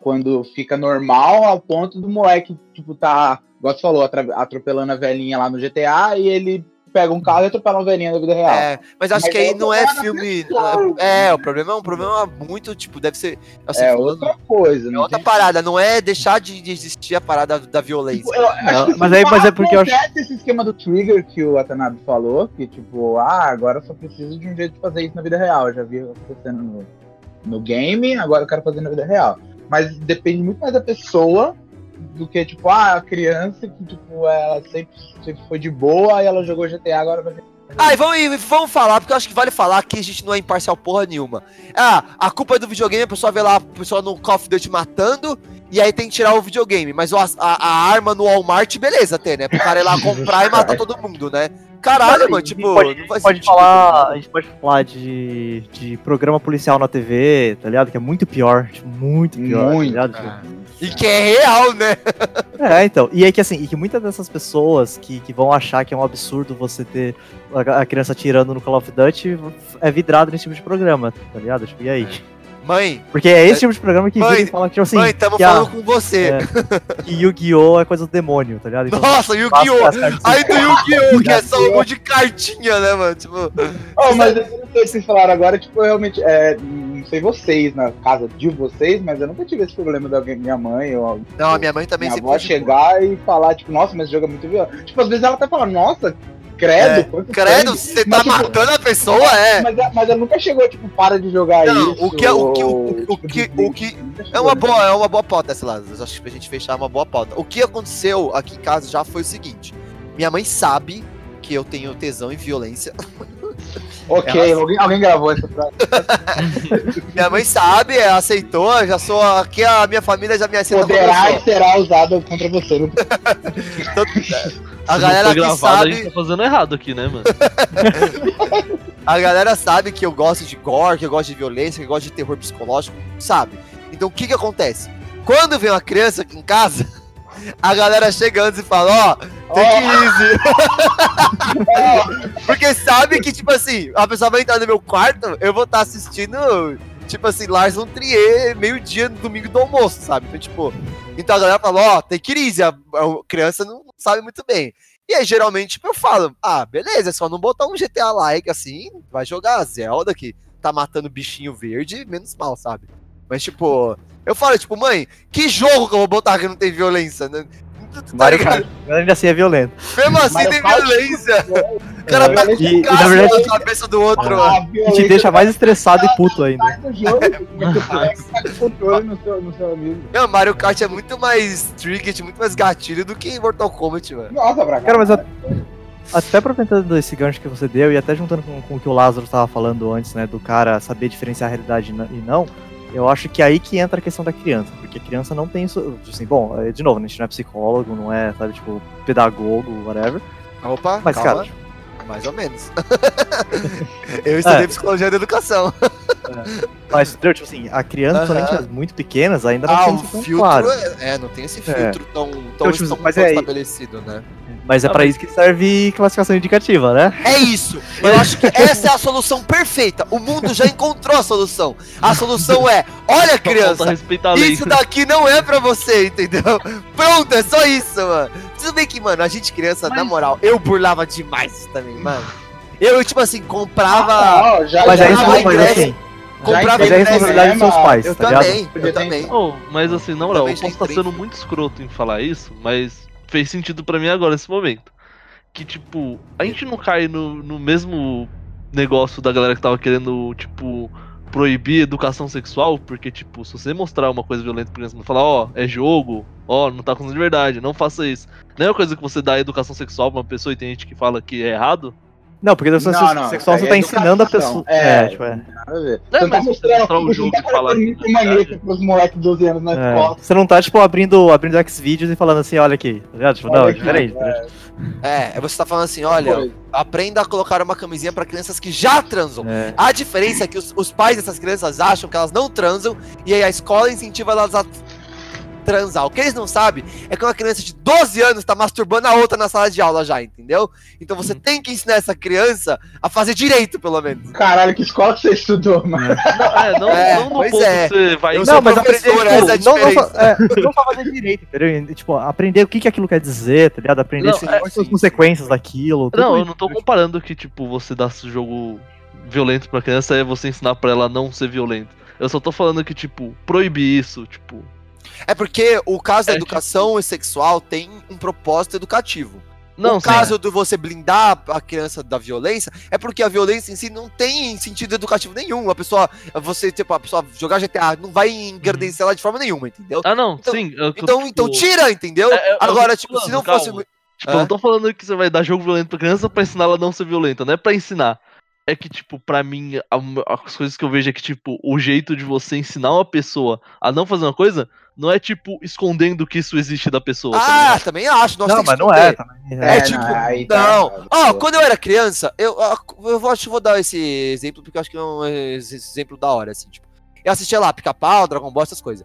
quando fica normal ao ponto do moleque, tipo, tá, igual você falou, atropelando a velhinha lá no GTA e ele pega um carro e atropela uma velhinha na vida real. É, mas acho Mas que aí é não é filme. pessoa. É, o problema é um problema muito, tipo, deve ser. Assim, É falando- outra coisa. é não outra tem- parada, não é deixar de, de existir a parada da violência. Tipo, eu Não, mas aí- mas é porque eu acho- esse esquema do trigger que o Watanabe falou, que tipo, ah, agora eu só preciso de um jeito de fazer isso na vida real. Eu já vi acontecendo no, no game, agora eu quero fazer na vida real. Mas depende muito mais da pessoa do que, tipo, ah, a criança que, tipo, ela sempre, sempre foi de boa e ela jogou GTA, agora vai Ah, e vamos, e vamos falar, porque eu acho que vale falar que a gente não é imparcial porra nenhuma. Ah, a culpa é do videogame, a pessoa vê lá a pessoa no Call of Duty matando, e aí tem que tirar o videogame. Mas o- a, a arma no Walmart, beleza, até, né? Pro cara ir lá comprar e matar todo mundo, né? Caralho, mano, tipo, pode, não faz pode sentido, falar, a gente pode falar de, de programa policial na TV, tá ligado? Que é muito pior, tipo, muito pior, Muito, tá ligado? cara. E que é real, né? É, então. E aí que assim, e que muitas dessas pessoas que, que vão achar que é um absurdo você ter a, a criança tirando no Call of Duty é vidrado nesse tipo de programa, tá ligado? Tipo, e aí? Mãe, Porque é esse tipo de programa que Mãe, vira e fala que, tipo assim, mãe, tamo que, a- falando com você. é, que Yu-Gi-Oh! é coisa do demônio, tá ligado? Então, Nossa, Yu-Gi-Oh! Aí do Yu-Gi-Oh! que é só um monte de cartinha, né, mano? Tipo, Oh, mas eu não sei o que vocês falaram agora, tipo, eu realmente, é, não sei vocês, na casa de vocês, mas eu nunca tive esse problema de alguém, minha mãe ou não, a minha mãe também minha sempre avó boa. chegar e falar, tipo, nossa, mas esse jogo é muito violento. Tipo, às vezes ela até fala, nossa, credo, É, Credo, sangue. você tá Mas, tipo, matando a pessoa, é. Mas, mas ela nunca chegou, tipo, para de jogar Não, isso. o que é- o que- o- o- tipo, que- o que- É uma boa, é uma boa pauta essa lá. Acho que pra gente fechar é uma boa pauta. O que aconteceu aqui em casa já foi o seguinte: minha mãe sabe que eu tenho tesão e violência. Ok, alguém, alguém gravou essa frase. Minha mãe sabe, é, aceitou, já sou aqui a minha família já me aceita Poderá e será usado contra você. Não A Se galera gravado, a sabe, gente tá fazendo errado aqui, né, mano? a galera sabe que eu gosto de gore, que eu gosto de violência, que eu gosto de terror psicológico, sabe? Então o que que acontece? Quando vem uma criança aqui em casa, a galera chega antes e fala, ó, Take it easy. Porque sabe que, tipo assim, a pessoa vai entrar no meu quarto, eu vou estar assistindo, tipo assim, Lars von Trier, meio-dia no domingo do almoço, sabe? Então, tipo, então a galera fala, ó, take it easy, a, a criança não sabe muito bem. E aí, geralmente, tipo, eu falo, ah, beleza, é só não botar um GTA like assim, vai jogar a Zelda que tá matando bichinho verde, menos mal, sabe? Mas, tipo, eu falo, tipo, mãe, que jogo que eu vou botar que não tem violência, né? Tá Mario? Kart, ainda assim é violento. Mesmo assim Mario tem Kart- violência. O cara É, tá com e- na verdade- na cabeça do outro. Ah, mano. E te deixa mais estressado e puto ainda. Não, Mario Kart é muito mais tricket, muito mais gatilho do que Mortal Kombat, mano. Nossa, pra cá. Cara, mas a- até aproveitando esse gancho que você deu, e até juntando com, com o que o Lázaro estava falando antes, né, do cara saber diferenciar a realidade e não, eu acho que é aí que entra a questão da criança, porque a criança não tem isso, assim, bom, é, de novo, a gente não é psicólogo, não é, sabe, tipo, pedagogo, whatever, Opa, mas, calma. cara, Mais ou menos. eu estudei É. psicologia da educação. mas, entendeu? tipo assim, a criança, Aham. principalmente as muito pequenas, ainda não Ah, tem o tão filtro claro. é, é, não tem esse filtro tão, tão, Então, tipo, tão, mas tão é- estabelecido, né? Mas é pra mas- isso que serve classificação indicativa, né? É isso. Eu acho que essa é a solução perfeita. O mundo já encontrou a solução. A solução é, olha criança. Isso daqui não é pra você, entendeu? Pronto, é só isso, mano. Tudo bem que, mano, a gente criança, na Mas- moral, eu burlava demais isso também, mano. Eu, tipo assim, comprava. Ah, ó, já, Mas já, é isso, já mas assim, comprava mas é a ingresso- responsabilidade dos seus pais, Eu tá ligado? também, eu Podia ter- também. Oh, mas assim, na moral, eu já posso estar entrei. sendo muito escroto em falar isso, mas fez sentido pra mim agora nesse momento. Que, tipo, a gente não cai no, no mesmo negócio da galera que tava querendo, tipo, proibir educação sexual, porque, tipo, se você mostrar uma coisa violenta pra criança, falar, ó, é jogo, ó, não tá acontecendo de verdade, não faça isso. Não é uma coisa que você dá educação sexual pra uma pessoa e tem gente que fala que é errado. Não, porque a educação Não, não, sexual você tá é ensinando a educação. pessoa. É. É, tipo, é. É, Você não tá mas se você mostrando não jogo tá e que muito é verdade. pros moleques de 12 anos na É, escola. Você não tá, tipo, abrindo, abrindo Xvideos e falando assim, olha aqui, tá ligado? Tipo, não, é aqui, tá? É, você tá falando assim, olha, aprenda a colocar uma camisinha pra crianças que já transam. É. A diferença é que os, os pais dessas crianças acham que elas não transam e aí a escola incentiva elas a transar. O que eles não sabem é que uma criança de 12 anos tá masturbando a outra na sala de aula já, entendeu? Então você tem que ensinar essa criança a fazer direito, pelo menos. Caralho, que escola que você estudou, mano? Não, é, não, É, não no pois é. você vai. Eu Não, mas aprender, essa é a não, não, é, não só fazer direito, entendeu? E, Tipo, aprender o que, que aquilo quer dizer, tá ligado? Aprender Não, se- é, quais são as consequências daquilo. Não, eu não tô comparando que, tipo, você dar esse jogo violento pra criança é você ensinar pra ela não ser violento. Eu só tô falando que, tipo, proibir isso, tipo. É porque o caso da É, educação sexual tem um propósito educativo. Não, o sim. caso do você blindar a criança da violência é porque a violência em si não tem sentido educativo nenhum. A pessoa, você, tipo, a pessoa jogar GTA não vai engrandecer ela de forma nenhuma, entendeu? Ah, não, Então- sim. eu- Então, tipo, então tira, entendeu? É, é, eu Agora, tipo, se falando, não calma. fosse. Tipo, eu É. não tô falando que você vai dar jogo violento pra criança pra ensinar ela a não ser violenta, não é pra ensinar. É que, tipo, pra mim, as coisas que eu vejo é que, tipo, o jeito de você ensinar uma pessoa a não fazer uma coisa não é, tipo, escondendo que isso existe da pessoa. tá Ah, ligado? também acho. Nós Não, mas não é também. É, É, tipo, não, tá Não. pô. quando eu era criança, eu, eu vou- acho que eu vou dar esse exemplo, porque eu acho que é um ex- exemplo da hora, assim, tipo. Eu assistia lá Pica-Pau, Dragon Ball, essas coisas.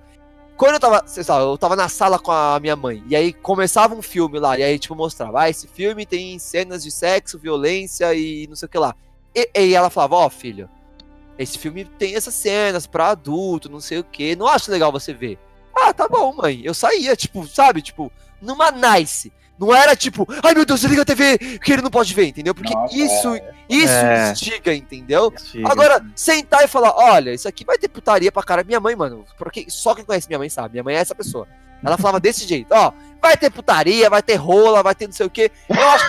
Quando eu tava, sei lá, eu tava na sala com a minha mãe, e aí começava um filme lá, e aí, tipo, mostrava, ah, esse filme tem cenas de sexo, violência e não sei o que lá. E, e ela falava, ó, filho, esse filme tem essas cenas pra adulto, não sei o que, não acho legal você ver. Ah, tá bom, mãe. Eu saía, tipo, sabe, tipo, numa nice. Não era tipo, ai meu Deus, liga a TV que ele não pode ver, entendeu? Porque Nossa, isso, isso É. instiga, entendeu? Chega. Agora, sentar e falar, olha, isso aqui vai ter putaria pra cara. Minha mãe, mano, porque só quem conhece minha mãe sabe. Minha mãe é essa pessoa. Ela falava desse jeito, ó, vai ter putaria, vai ter rola, vai ter não sei o quê. Eu acho.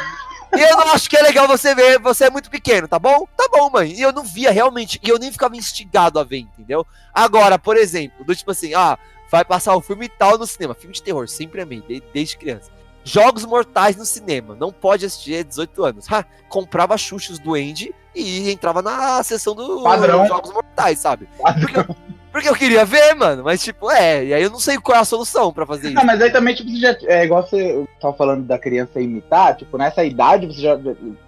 Eu não acho que é legal você ver, você é muito pequeno, tá bom? Tá bom, mãe. E eu não via realmente, e eu nem ficava instigado a ver, entendeu? Agora, por exemplo, do tipo assim, ah, vai passar o filme tal no cinema. Filme de terror, sempre amei, de- desde criança. Jogos mortais no cinema, não pode assistir é 18 anos. Ha, comprava Xuxos do Andy e entrava na sessão dos Padrão. Jogos Mortais, sabe? Porque, eu- porque eu queria ver, mano, mas tipo, é, e aí eu não sei qual é a solução pra fazer isso. Não, mas aí também, tipo, você já, é igual você tava falando da criança imitar, tipo, nessa idade você já,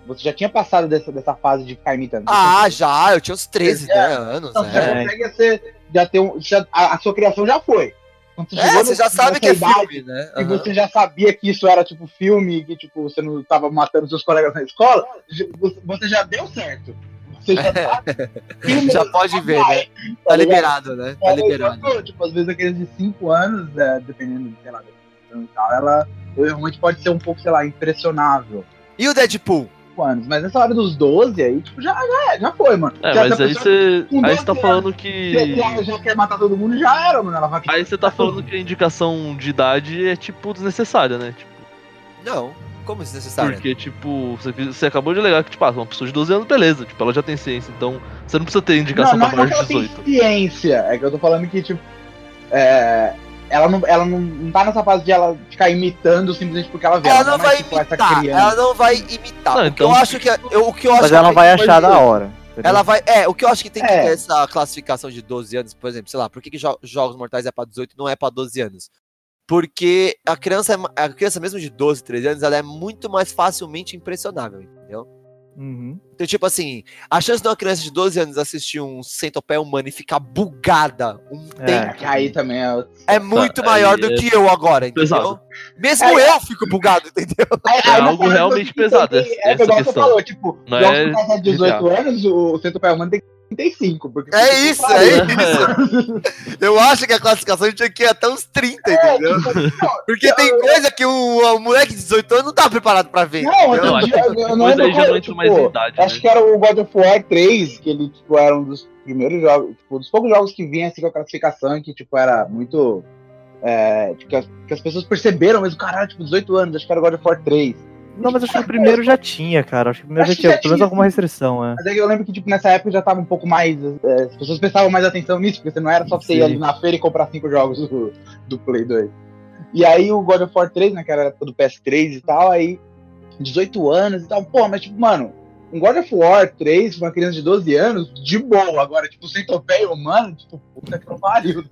você já tinha passado dessa, dessa fase de ficar imitando. Ah, já, eu tinha uns 13 É. né, anos, Então, você já é. consegue ser, já ter um, já, a, a sua criação já foi. Quando É, chegou você já nessa sabe que é idade, filme, né? E Aham. você já sabia que isso era tipo filme, que tipo, você não tava matando seus colegas na escola, você- você já deu certo. Você já tá. filme, Já pode ver, né? Tá ligado? liberado, né? Tá liberado. já, Tipo, às vezes aqueles de 5 anos, é, dependendo, sei lá, e tal, ela realmente pode ser um pouco, sei lá, impressionável. E o Deadpool? 5 anos. Mas nessa hora dos 12 aí, tipo, já, já, já foi, mano. É, Já mas aí você. Aí você tá falando se que. já quer matar todo mundo, já era, mano. Ela vai Aí você tá falando que a indicação de idade é, tipo, desnecessária, né? Tipo, Não. Como isso é necessário? porque, tipo, você, você acabou de alegar que, tipo, ah, uma pessoa de 12 anos, beleza, tipo, ela já tem ciência, então você não precisa ter indicação não, pra não, maior não de que ela 18. tem ciência. É que eu tô falando que, tipo, é, ela, não, ela não, não tá nessa fase de ela ficar imitando simplesmente porque ela vê. Ela tá não mais, vai tipo, essa imitar. criança. Ela não vai imitar. Não, que então- eu acho que é- eu, o que eu acho Mas que ela vai que achar da hora. entendeu? Ela vai. É, o que eu acho que tem que É. ter essa classificação de 12 anos, por exemplo, sei lá, por que, que jo- Jogos Mortais é pra 18 e não é pra 12 anos? Porque a criança, é a criança mesmo de 12, 13 anos, ela é muito mais facilmente impressionável, entendeu? Uhum. Então, tipo assim, a chance de uma criança de 12 anos assistir um centopé humano e ficar bugada um É. tempo É que aí também é. é muito aí maior do é que eu agora, entendeu? pesado. Mesmo É. eu fico bugado, entendeu? É algo realmente você pesado, tem- essa- É essa igual você questão. falou, tipo, Não é com mais de 18 anos, o centro pé humano tem 35. Porque É isso, é isso. Eu acho que a classificação tinha que ir até uns 30, entendeu? Porque tem coisa que o, o moleque de 18 anos não tá preparado pra ver. Não, dia, eu não lembro qual, não entra tipo, mais em idade, Acho né? que era o God of War 3, que ele tipo, era um dos primeiros jogos, tipo, dos poucos jogos que vinha assim com a classificação que tipo, era muito. É, tipo, que, as, que as pessoas perceberam mesmo, caralho, tipo, 18 anos, acho que era o God of War 3. Não, mas acho que o primeiro já tinha, cara. Acho que o primeiro Acho já tinha, já pelo menos alguma restrição, é. Mas aí eu lembro que, tipo, nessa época já tava um pouco mais. é, as pessoas prestavam mais atenção nisso, porque você não era só você ir ali na feira e comprar cinco jogos do, do Play 2. E aí o God of War 3, né, que era do PS3 e tal, aí 18 anos e tal. Pô, mas tipo, mano, um God of War 3 pra uma criança de 12 anos, de boa. Agora, tipo, centopeia humano, tipo, puta que pariu.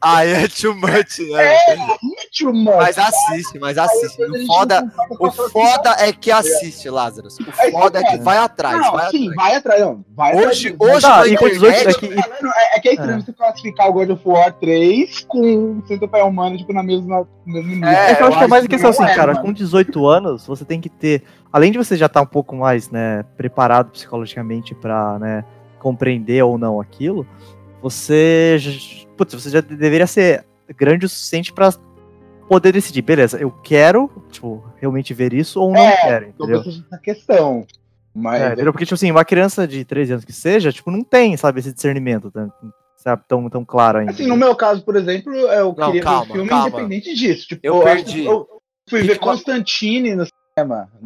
Aí é too much, né? Mas assiste, mas assiste. O foda, o foda é que assiste, Lázaro. O foda é que vai atrás. Não, vai sim, atrás. vai atrás, não. Vai Hoje, atrás. hoje Tá, na e com 18 internet, é que- Falando, É, é que é estranho É. você classificar o God of War 3 com o Centopeia Humano, tipo, na mesma. É, É, que eu acho que é mais a questão assim, é, cara, mano. com 18 anos, você tem que ter, além de você já estar um pouco mais, né, preparado psicologicamente pra, né, compreender ou não aquilo, você, já- putz, você já deveria ser grande o suficiente pra poder decidir, beleza, eu quero, tipo, realmente ver isso ou não É, quero, entendeu? essa questão. Mas, É, entendeu? Porque, tipo assim, uma criança de 13 anos que seja, tipo, não tem, sabe, esse discernimento, sabe, tão, tão claro ainda. assim, no meu caso, por exemplo, eu Não, queria ver calma, o filme calma. independente disso. Tipo, Eu perdi. que Eu fui Tem ver que uma- Constantine no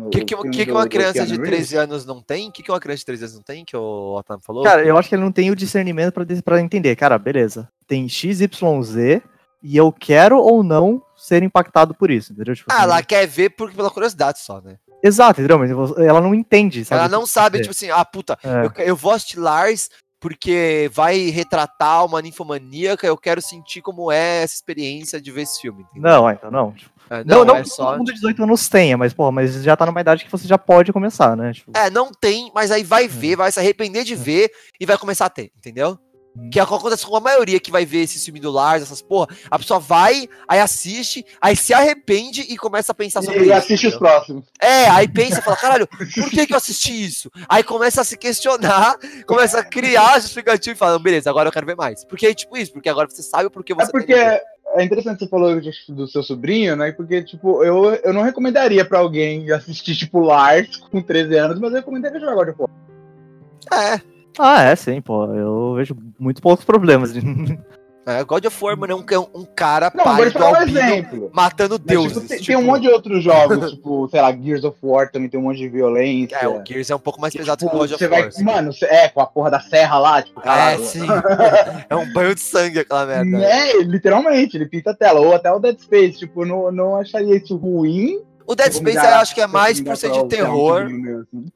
O que, que, que, que uma criança de 13 anos não tem? O que, que uma criança de 13 anos não tem, que o Otávio falou? Cara, eu acho que ele não tem o discernimento pra, pra entender. Cara, beleza. Tem XYZ e eu quero ou não ser impactado por isso, entendeu? Tipo, ah, assim, ela quer ver por, pela curiosidade só, né? Exato, entendeu? Mas ela não entende, sabe? Ela não sabe, tipo assim, ah, puta, É. eu, eu vou assistir Lars porque vai retratar uma ninfomaníaca, eu quero sentir como é essa experiência de ver esse filme. entendeu? Não, ah, então não. Tipo, É, Não, não, não, é que só. todo mundo de 18 anos tenha, mas, pô, mas já tá numa idade que você já pode começar, né? Tipo, É, não tem, mas aí vai ver, vai se arrepender de ver e vai começar a ter, entendeu? Que é o que acontece com a maioria que vai ver esse filme do Lars, essas porra. A pessoa vai, aí assiste, aí se arrepende e começa a pensar sobre E isso. assiste os entendeu? próximos. É, aí pensa e fala, caralho, por que, que eu assisti isso? Aí começa a se questionar, começa a criar justificativo e fala, "Não, beleza, agora eu quero ver mais. Porque é tipo isso, porque agora você sabe o porquê É você porque quer ver. é interessante você falou do seu sobrinho, né? Porque, tipo, eu, eu não recomendaria pra alguém assistir, tipo, Lars com 13 anos, mas eu recomendaria jogar God of War. É, Ah, é, sim, pô. Eu vejo muito poucos problemas. é, God of War, mano, é um, um cara Não, dar um albino, exemplo. matando Mas, deuses. tipo, tem, tipo, tem um monte de outros jogos, tipo, sei lá, Gears of War também tem um monte de violência. É, o Gears é um pouco mais pesado Tipo, que o God of você War. vai, assim. mano, é, com a porra da serra lá, tipo, É, caralho. sim. é um banho de sangue aquela merda. Né, literalmente, ele pinta a tela. Ou até o Dead Space, tipo, não, não acharia isso ruim. O Dead Space eu acho que é mais por ser de um terror.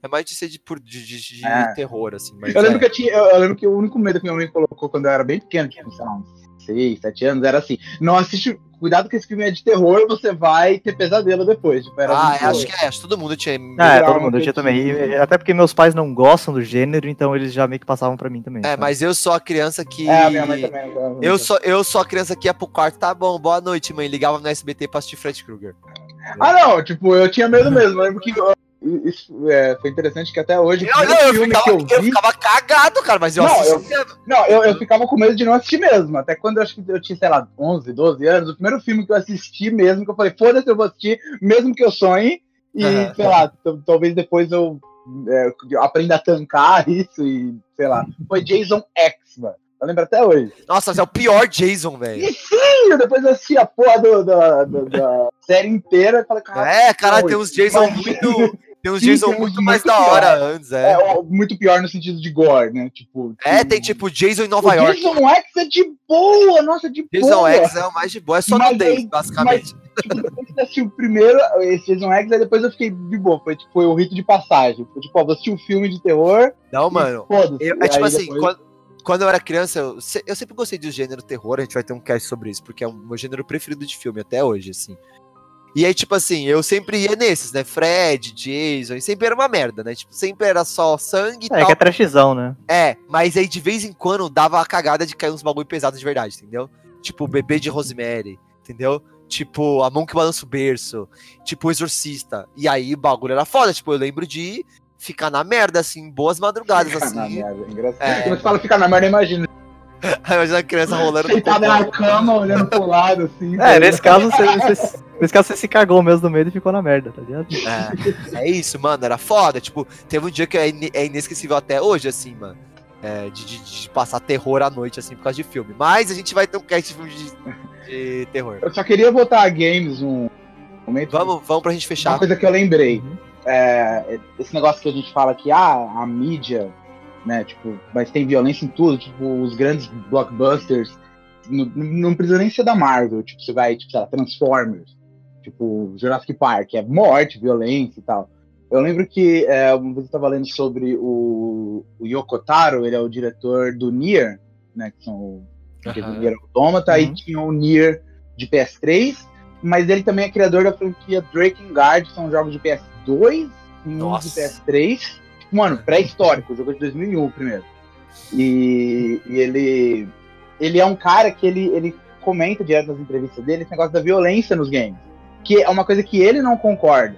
É mais de ser de, por, de, de- de É. terror, assim. Eu lembro é. que eu tinha. Eu, eu lembro que o único medo que minha mãe colocou quando eu era bem pequeno, tipo, sei lá, uns 6, 7 anos, era assim, não assiste. Cuidado que esse filme é de terror, você vai ter pesadelo depois. Tipo, era Ah, acho que é, acho que todo mundo tinha. É, todo mundo, eu tinha também. E, até porque meus pais não gostam do gênero, então eles já meio que passavam pra mim também. É, sabe? mas eu sou a criança que. É, a minha mãe também. Eu sou, eu sou a criança que ia pro quarto, tá bom, boa noite, mãe. Ligava no SBT pra assistir Fred Krueger. Ah, não, tipo, eu tinha medo mesmo. Eu lembro que. Isso é, foi interessante que até hoje. Eu, não, primeiro eu, filme ficava, que eu, eu vi. ficava cagado, cara, mas eu Não, assistia. Não, eu, eu ficava com medo de não assistir mesmo. Até quando eu acho que eu tinha, sei lá, 11, 12 anos, o primeiro filme que eu assisti mesmo, que eu falei, foda-se, eu vou assistir, mesmo que eu sonhe. E, Aham. sei lá, talvez depois eu é, aprenda a tancar isso e, sei lá. Foi Jason X, mano. Eu lembro até hoje. Nossa, mas é o pior Jason, velho. E sim, eu depois eu assisti a porra do- da, da- da série inteira e falei, cara. É, cara, tem uns Jason mas- muito. Tem uns Sim, Jason tem uns muito mais muito da hora antes, É, é. muito pior no sentido de gore, né? Tipo. É, tem tipo Jason em Nova o York. Jason X é de boa, nossa, de Jason boa. X é o mais de boa, é só Mas nudez, basicamente. tipo, que eu assisti o primeiro, esse Jason X, aí depois eu fiquei de boa. Foi, tipo, foi o rito de passagem. Foi, tipo, ó, vou assistir um filme de terror. Não, mano. Eu- é tipo assim, depois- quando, quando eu era criança, eu, eu sempre gostei do gênero terror, a gente vai ter um cast sobre isso, porque é o meu gênero preferido de filme até hoje, assim. E aí, tipo assim, eu sempre ia nesses, né? Fred, Jason, e sempre era uma merda, né? Tipo, sempre era só sangue e É, tal. que é trashzão, né? É, mas aí de vez em quando dava a cagada de cair uns bagulho pesado de verdade, entendeu? Tipo, o bebê de Rosemary, entendeu? Tipo, a mão que balança o berço, tipo, o exorcista. E aí o bagulho era foda, tipo, eu lembro de ficar na merda, assim, boas madrugadas, Fica na assim. merda, é engraçado. É. Quando você fala ficar na merda, imagina. Imagina a criança rolando no Sentada na cama, olhando pro lado, assim. É, nesse caso, você, você- nesse caso você se cagou mesmo do medo e ficou na merda, tá ligado? É, é isso, mano, era foda. Tipo, teve um dia que é, é inesquecível até hoje, assim, mano. É, de, de- de passar terror à noite, assim, por causa de filme. Mas a gente vai ter um cast de filme de, de terror. Eu só queria voltar a games um momento. Vamos, vamos pra gente Uma fechar. coisa que eu lembrei. É, esse negócio que a gente fala que ah, a mídia, né, tipo, mas tem violência em tudo, tipo, os grandes blockbusters, não, não precisa nem ser da Marvel, tipo, você vai, tipo, sei lá, Transformers, tipo, Jurassic Park, é morte, violência e tal. Eu lembro que é, uma vez eu tava lendo sobre o, o Yoko Taro, ele é o diretor do Nier, né, que são o que Aham. do Nier Automata, Uhum. e tinha o Nier de PS3, mas ele também é criador da franquia Drakengard, que são jogos de PS2 e Nossa. de PS3. Tipo, Mano, pré-histórico, jogo é de 2001 o primeiro. E, e ele ele é um cara que ele, ele comenta direto nas entrevistas dele esse negócio da violência nos games. Que é uma coisa que ele não concorda.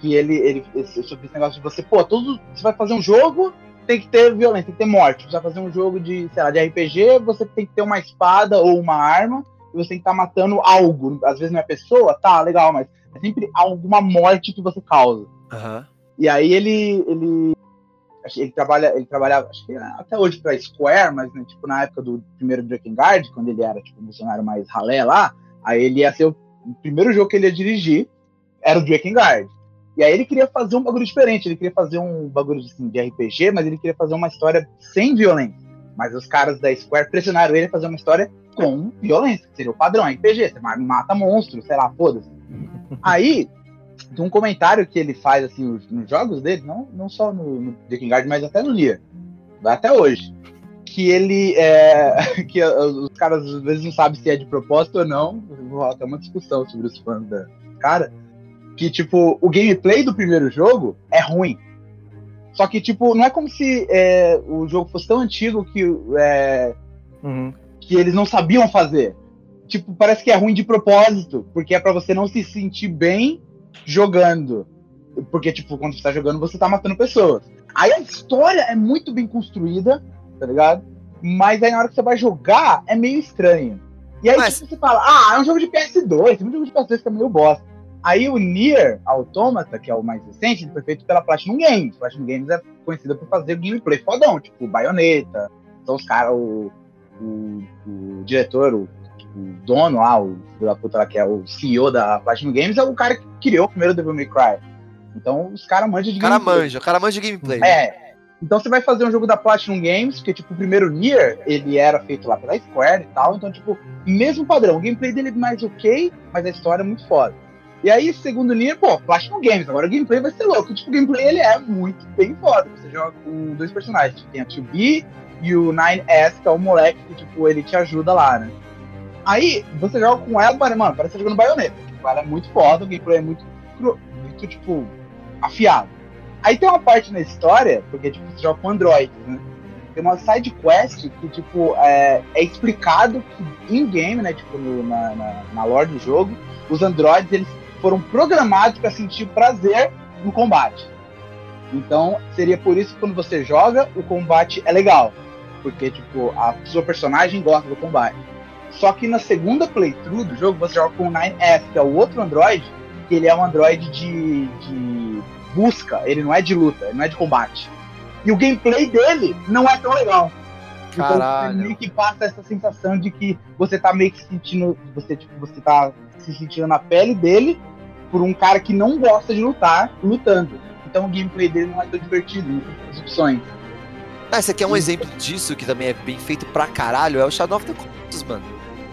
Que ele, ele esse- sobre esse negócio de você, pô, todo, você vai fazer um jogo, tem que ter violência, tem que ter morte. Você vai fazer um jogo de, sei lá, de RPG, você tem que ter uma espada ou uma arma, e você tem que estar matando algo. Às vezes não é pessoa, tá, legal, mas é sempre alguma morte que você causa. Aham. E aí ele ele ele trabalha, ele trabalhava, acho que até hoje pra Square, mas né, tipo na época do primeiro Drakengard, quando ele era tipo um funcionário mais ralé lá, aí ele ia ser o, o primeiro jogo que ele ia dirigir era o Drakengard. E aí ele queria fazer um bagulho diferente, ele queria fazer um bagulho assim, de RPG, mas ele queria fazer uma história sem violência. Mas os caras da Square pressionaram ele a fazer uma história com violência, que seria o padrão RPG, você mata monstros, sei lá, foda-se. Aí, um comentário que ele faz assim nos jogos dele, não, não só no, no The King Guard, mas até no Nier, até hoje, que ele é, que os caras às vezes não sabem se é de propósito ou não, vou até uma discussão sobre os fãs da cara, que tipo o gameplay do primeiro jogo é ruim. Só que tipo não é como se é, o jogo fosse tão antigo que é, uhum. Que eles não sabiam fazer. Tipo parece que é ruim de propósito, porque é para você não se sentir bem jogando. Porque, tipo, quando você tá jogando, você tá matando pessoas. Aí a história é muito bem construída, tá ligado? Mas aí na hora que você vai jogar, é meio estranho. E aí Mas... tipo, você fala, ah, é um jogo de PS2, tem um jogo de PS2 que é meio bosta. Aí o Nier Automata, que é o mais recente, foi feito pela Platinum Games. Platinum Games é conhecida por fazer gameplay fodão, tipo Bayonetta. São os caras, o, o, o, diretor, o o dono lá, o da puta lá, que é o CEO da Platinum Games, é o cara que criou o primeiro Devil May Cry. Então os caras manjam de o cara gameplay. manja, o cara manja de gameplay. É. Então você vai fazer um jogo da Platinum Games, que tipo, o primeiro Nier, ele era feito lá pela Square e tal, então tipo, mesmo padrão, o gameplay dele é mais ok, mas a história é muito foda. E aí, segundo Nier, pô, Platinum Games, agora o gameplay vai ser louco. Tipo, o gameplay ele é muito bem foda. Você joga com dois personagens, tem a 2B e o 9S, que é o moleque que, tipo, ele te ajuda lá, né? Aí, você joga com ela, mano, parece que tá jogando baioneta. Tipo, ela é muito foda, o gameplay é muito, muito, tipo, afiado. Aí tem uma parte na história, porque, tipo, você joga com Android, né? Tem uma side quest que, tipo, é, é explicado que in-game, né, tipo, no, na, na, na lore do jogo, os androids, eles foram programados para sentir prazer no combate. Então, seria por isso que quando você joga, o combate é legal. Porque, tipo, a sua personagem gosta do combate. Só que na segunda playthrough do jogo, você joga com o 9S, que é o outro Android, que ele é um Android de, de busca, ele não é de luta, ele não é de combate. E o gameplay dele não é tão legal. Caralho. Então meio que passa essa sensação de que você tá meio que sentindo. Você, tipo, você tá se sentindo na pele dele por um cara que não gosta de lutar, lutando. Então o gameplay dele não é tão divertido, não tem muitas opções. Ah, esse aqui é um exemplo disso, que também é bem feito pra caralho, é o Shadow of the Colossus, mano.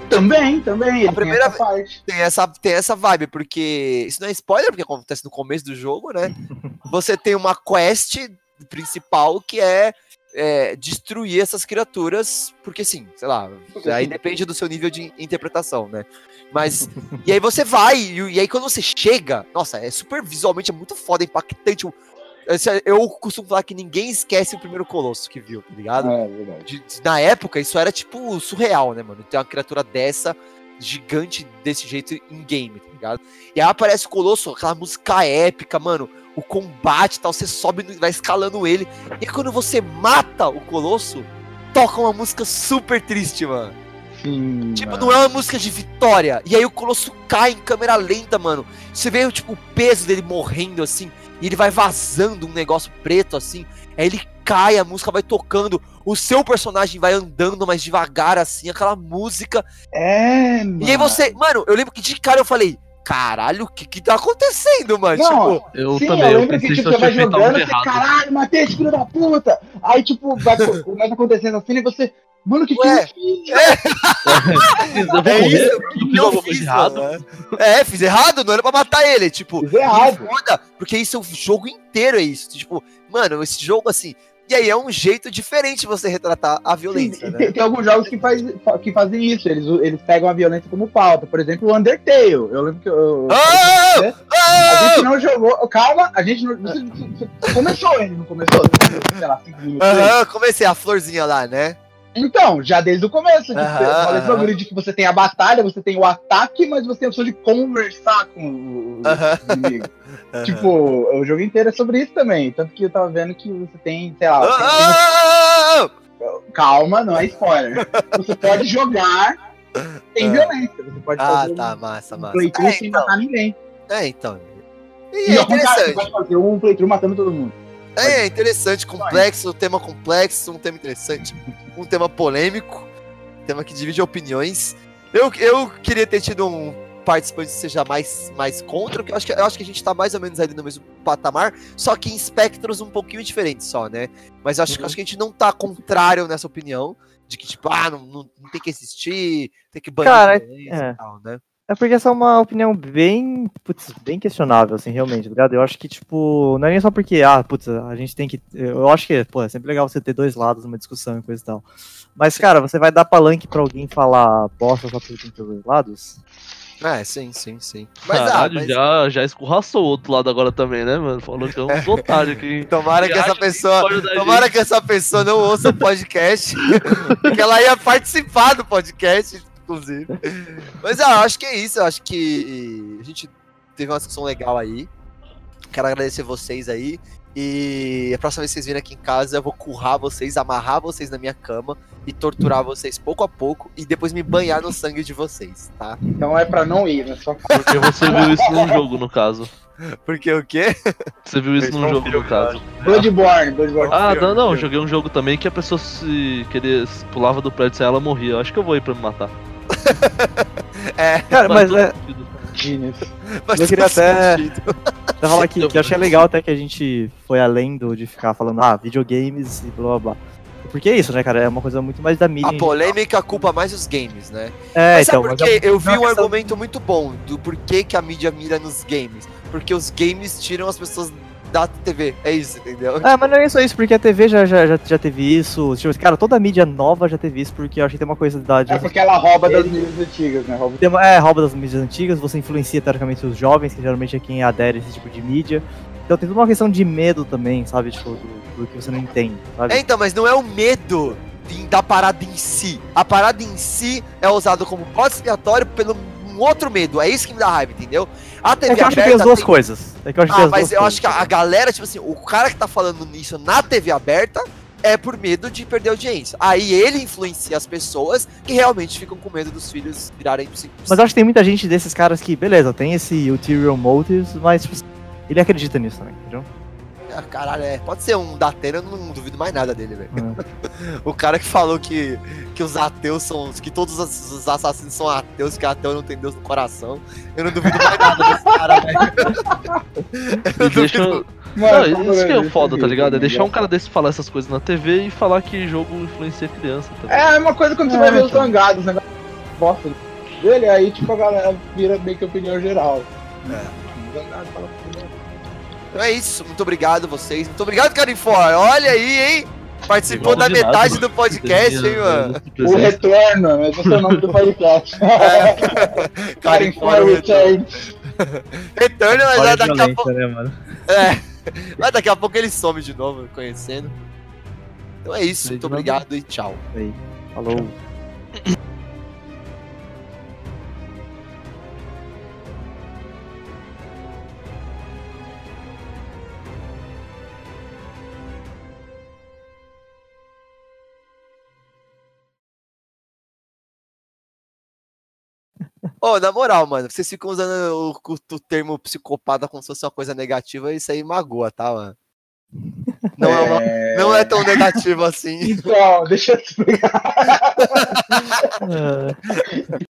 Também, também. A primeira tem essa, tem essa tem essa vibe, porque isso não é spoiler, porque acontece no começo do jogo, né? Você tem uma quest principal que é, é, destruir essas criaturas, porque sim, sei lá, aí depende do seu nível de interpretação, né? Mas, e aí você vai, e, e aí quando você chega, nossa, é super visualmente, é muito foda, impactante, eu costumo falar que ninguém esquece o primeiro Colosso que viu, tá ligado? É, verdade. De, na época, isso era tipo surreal, né, mano? Ter uma criatura dessa, gigante desse jeito em game, tá ligado? E aí aparece o Colosso, aquela música épica, mano. O combate e tal, você sobe, vai escalando ele. E quando você mata o Colosso, toca uma música super triste, mano. Sim, tipo, mano. não é uma música de vitória. E aí o Colosso cai em câmera lenta, mano. Você vê tipo, o peso dele morrendo assim e ele vai vazando um negócio preto assim. Aí ele cai, a música vai tocando, o seu personagem vai andando mais devagar assim, aquela música. É, mano. E aí você, mano, eu lembro que de cara eu falei, caralho, o que que tá acontecendo, mano? Não, tipo, eu sim, também, eu lembro eu que tipo, você vai jogando, você, caralho, matei esse filho da puta. Aí, tipo, vai, começa acontecendo assim e você, Mano, o que, que eu fiz? É, é isso, que, eu fiz errado. É, fiz errado, não era pra matar ele. Tipo, fiz errado. Foda, porque isso é o jogo inteiro, é isso. Tipo, mano, esse jogo assim. E aí é um jeito diferente de você retratar a violência. Sim, né? tem, tem, alguns jogos que, faz, que fazem isso, eles, eles pegam a violência como pauta. Por exemplo, o Undertale. Eu lembro que eu. Oh, oh, a gente não jogou. Calma, a gente não. Você, você começou ele, não começou? Sei lá, cinco minutos. Aham, comecei a florzinha lá, né? Então, já desde o começo, de uhum, -huh, de que você tem a batalha, você tem o ataque, mas você tem a opção de conversar com o, o inimigo. Tipo, o jogo inteiro é sobre isso também. Tanto que eu tava vendo que você tem, sei lá. Tem... Calma, não é spoiler. Você pode jogar sem violência. Você pode ah, fazer tá, um massa, massa. playthrough é, sem então. matar ninguém. É, então. E, e é interessante. Você pode fazer um playthrough matando todo mundo. É, é interessante, complexo, tema complexo, um tema interessante, um tema polêmico, um tema que divide opiniões. Eu, eu queria ter tido um participante seja mais, mais contra, porque eu acho, que, eu acho que a gente tá mais ou menos ali no mesmo patamar, só que em espectros um pouquinho diferentes só, né? Mas eu acho, Uhum. acho que a gente não tá contrário nessa opinião, de que, tipo, ah, não, não, não tem que existir, tem que banir Cara, é. e tal, né? É porque essa é uma opinião bem, putz, bem questionável, assim, realmente, tá ligado? Eu acho que, tipo, não é nem só porque, ah, putz, a gente tem que. Eu acho que, pô, é sempre legal você ter dois lados numa discussão e coisa e tal. Mas, cara, você vai dar palanque pra alguém falar bosta só porque tem que ter dois lados? É, sim, sim, sim. Mas, ah, Caralho, mas já, já escorraçou o outro lado agora também, né, mano? Falou que é um otário aqui. tomara que essa pessoa. da Tomara gente. que essa pessoa não ouça o podcast, porque ela ia participar do podcast, inclusive. Mas ah, eu acho que é isso, eu acho que a gente teve uma discussão legal aí. Quero agradecer vocês aí. E a próxima vez que vocês virem aqui em casa, eu vou currar vocês, amarrar vocês na minha cama e torturar vocês pouco a pouco e depois me banhar no sangue de vocês, tá? Então é pra não ir, né? Só Porque você viu isso num jogo, no caso. Porque o quê? Você viu isso Esse num um jogo, no caso. Bloodborne, Bloodborne. Ah, não, não, joguei um jogo também que a pessoa se queria, pulava do prédio e ela morria. Eu acho que eu vou ir pra me matar. É, Cara, mas é. Genius. mas Eu queria até- falar que, que eu achei legal até que a gente foi além do de ficar falando, ah, videogames e blá blá blá. Porque é isso, né, cara? É uma coisa muito mais da mídia. A polêmica culpa mais os games, né? É, mas então. sabe mas por é- quê? Eu vi um questão- argumento muito bom do porquê que a mídia mira nos games. Porque os games tiram as pessoas da TV. É isso, entendeu? Ah, mas não é só isso, porque a TV já, já, já, já teve isso. Tipo, cara, toda a mídia nova já teve isso, porque eu acho que tem uma coisa da. É porque ela rouba das mídias antigas, né? Rouba uma- É, rouba das mídias antigas, você influencia teoricamente os jovens, que geralmente é quem adere a esse tipo de mídia. Então tem toda uma questão de medo também, sabe? Tipo, do, do que você não entende, sabe? É, então, mas não é o medo da parada em si. A parada em si é usada como bode expiatório pelo um outro medo. É isso que me dá raiva, entendeu? A TV É que eu acho que tem as duas tem- coisas. É que eu acho que tem Ah, as mas duas eu coisas. acho que a galera, tipo assim, o cara que tá falando nisso na TV aberta é por medo de perder audiência. Aí ele influencia as pessoas que realmente ficam com medo dos filhos virarem psicos. Mas eu acho que tem muita gente desses caras que, beleza, tem esse ulterior motives, mas tipo, ele acredita nisso também, entendeu? Ah, caralho, é. Pode ser um Datena, eu não duvido mais nada dele, velho. Hum. O cara que falou que, que os ateus são. que todos os, os assassinos são ateus, que ateu não tem Deus no coração. Eu não duvido mais nada desse cara, velho. Eu deixa. duvido- Não, Mano, isso que é isso foda, tá ligado? É né? deixar um cara desse falar essas coisas na TV e falar que jogo influencia criança, tá? É a mesma coisa quando você É, vai ver os então. zangados, né? Bosta dele, aí tipo a galera vira meio que opinião geral. É. Zangado fala. Então é isso, muito obrigado vocês. Muito obrigado, Carifor. Olha aí, hein? Participou da de nada, metade mano. do podcast, hein, mano? ter O retorno, né? Esse é o nome do podcast. É. Carifor for retorno. Return. Retorno, mas Olha daqui a pouco. né? É. Mas daqui a pouco ele some de novo, conhecendo. Então é isso, muito nada. obrigado e tchau. Aí, falou. Ô, na moral, mano, vocês ficam usando o, o- o termo psicopata como se fosse uma coisa negativa, isso aí magoa, tá, mano? Não é, uma- não é tão negativo assim. Então, deixa eu te explicar.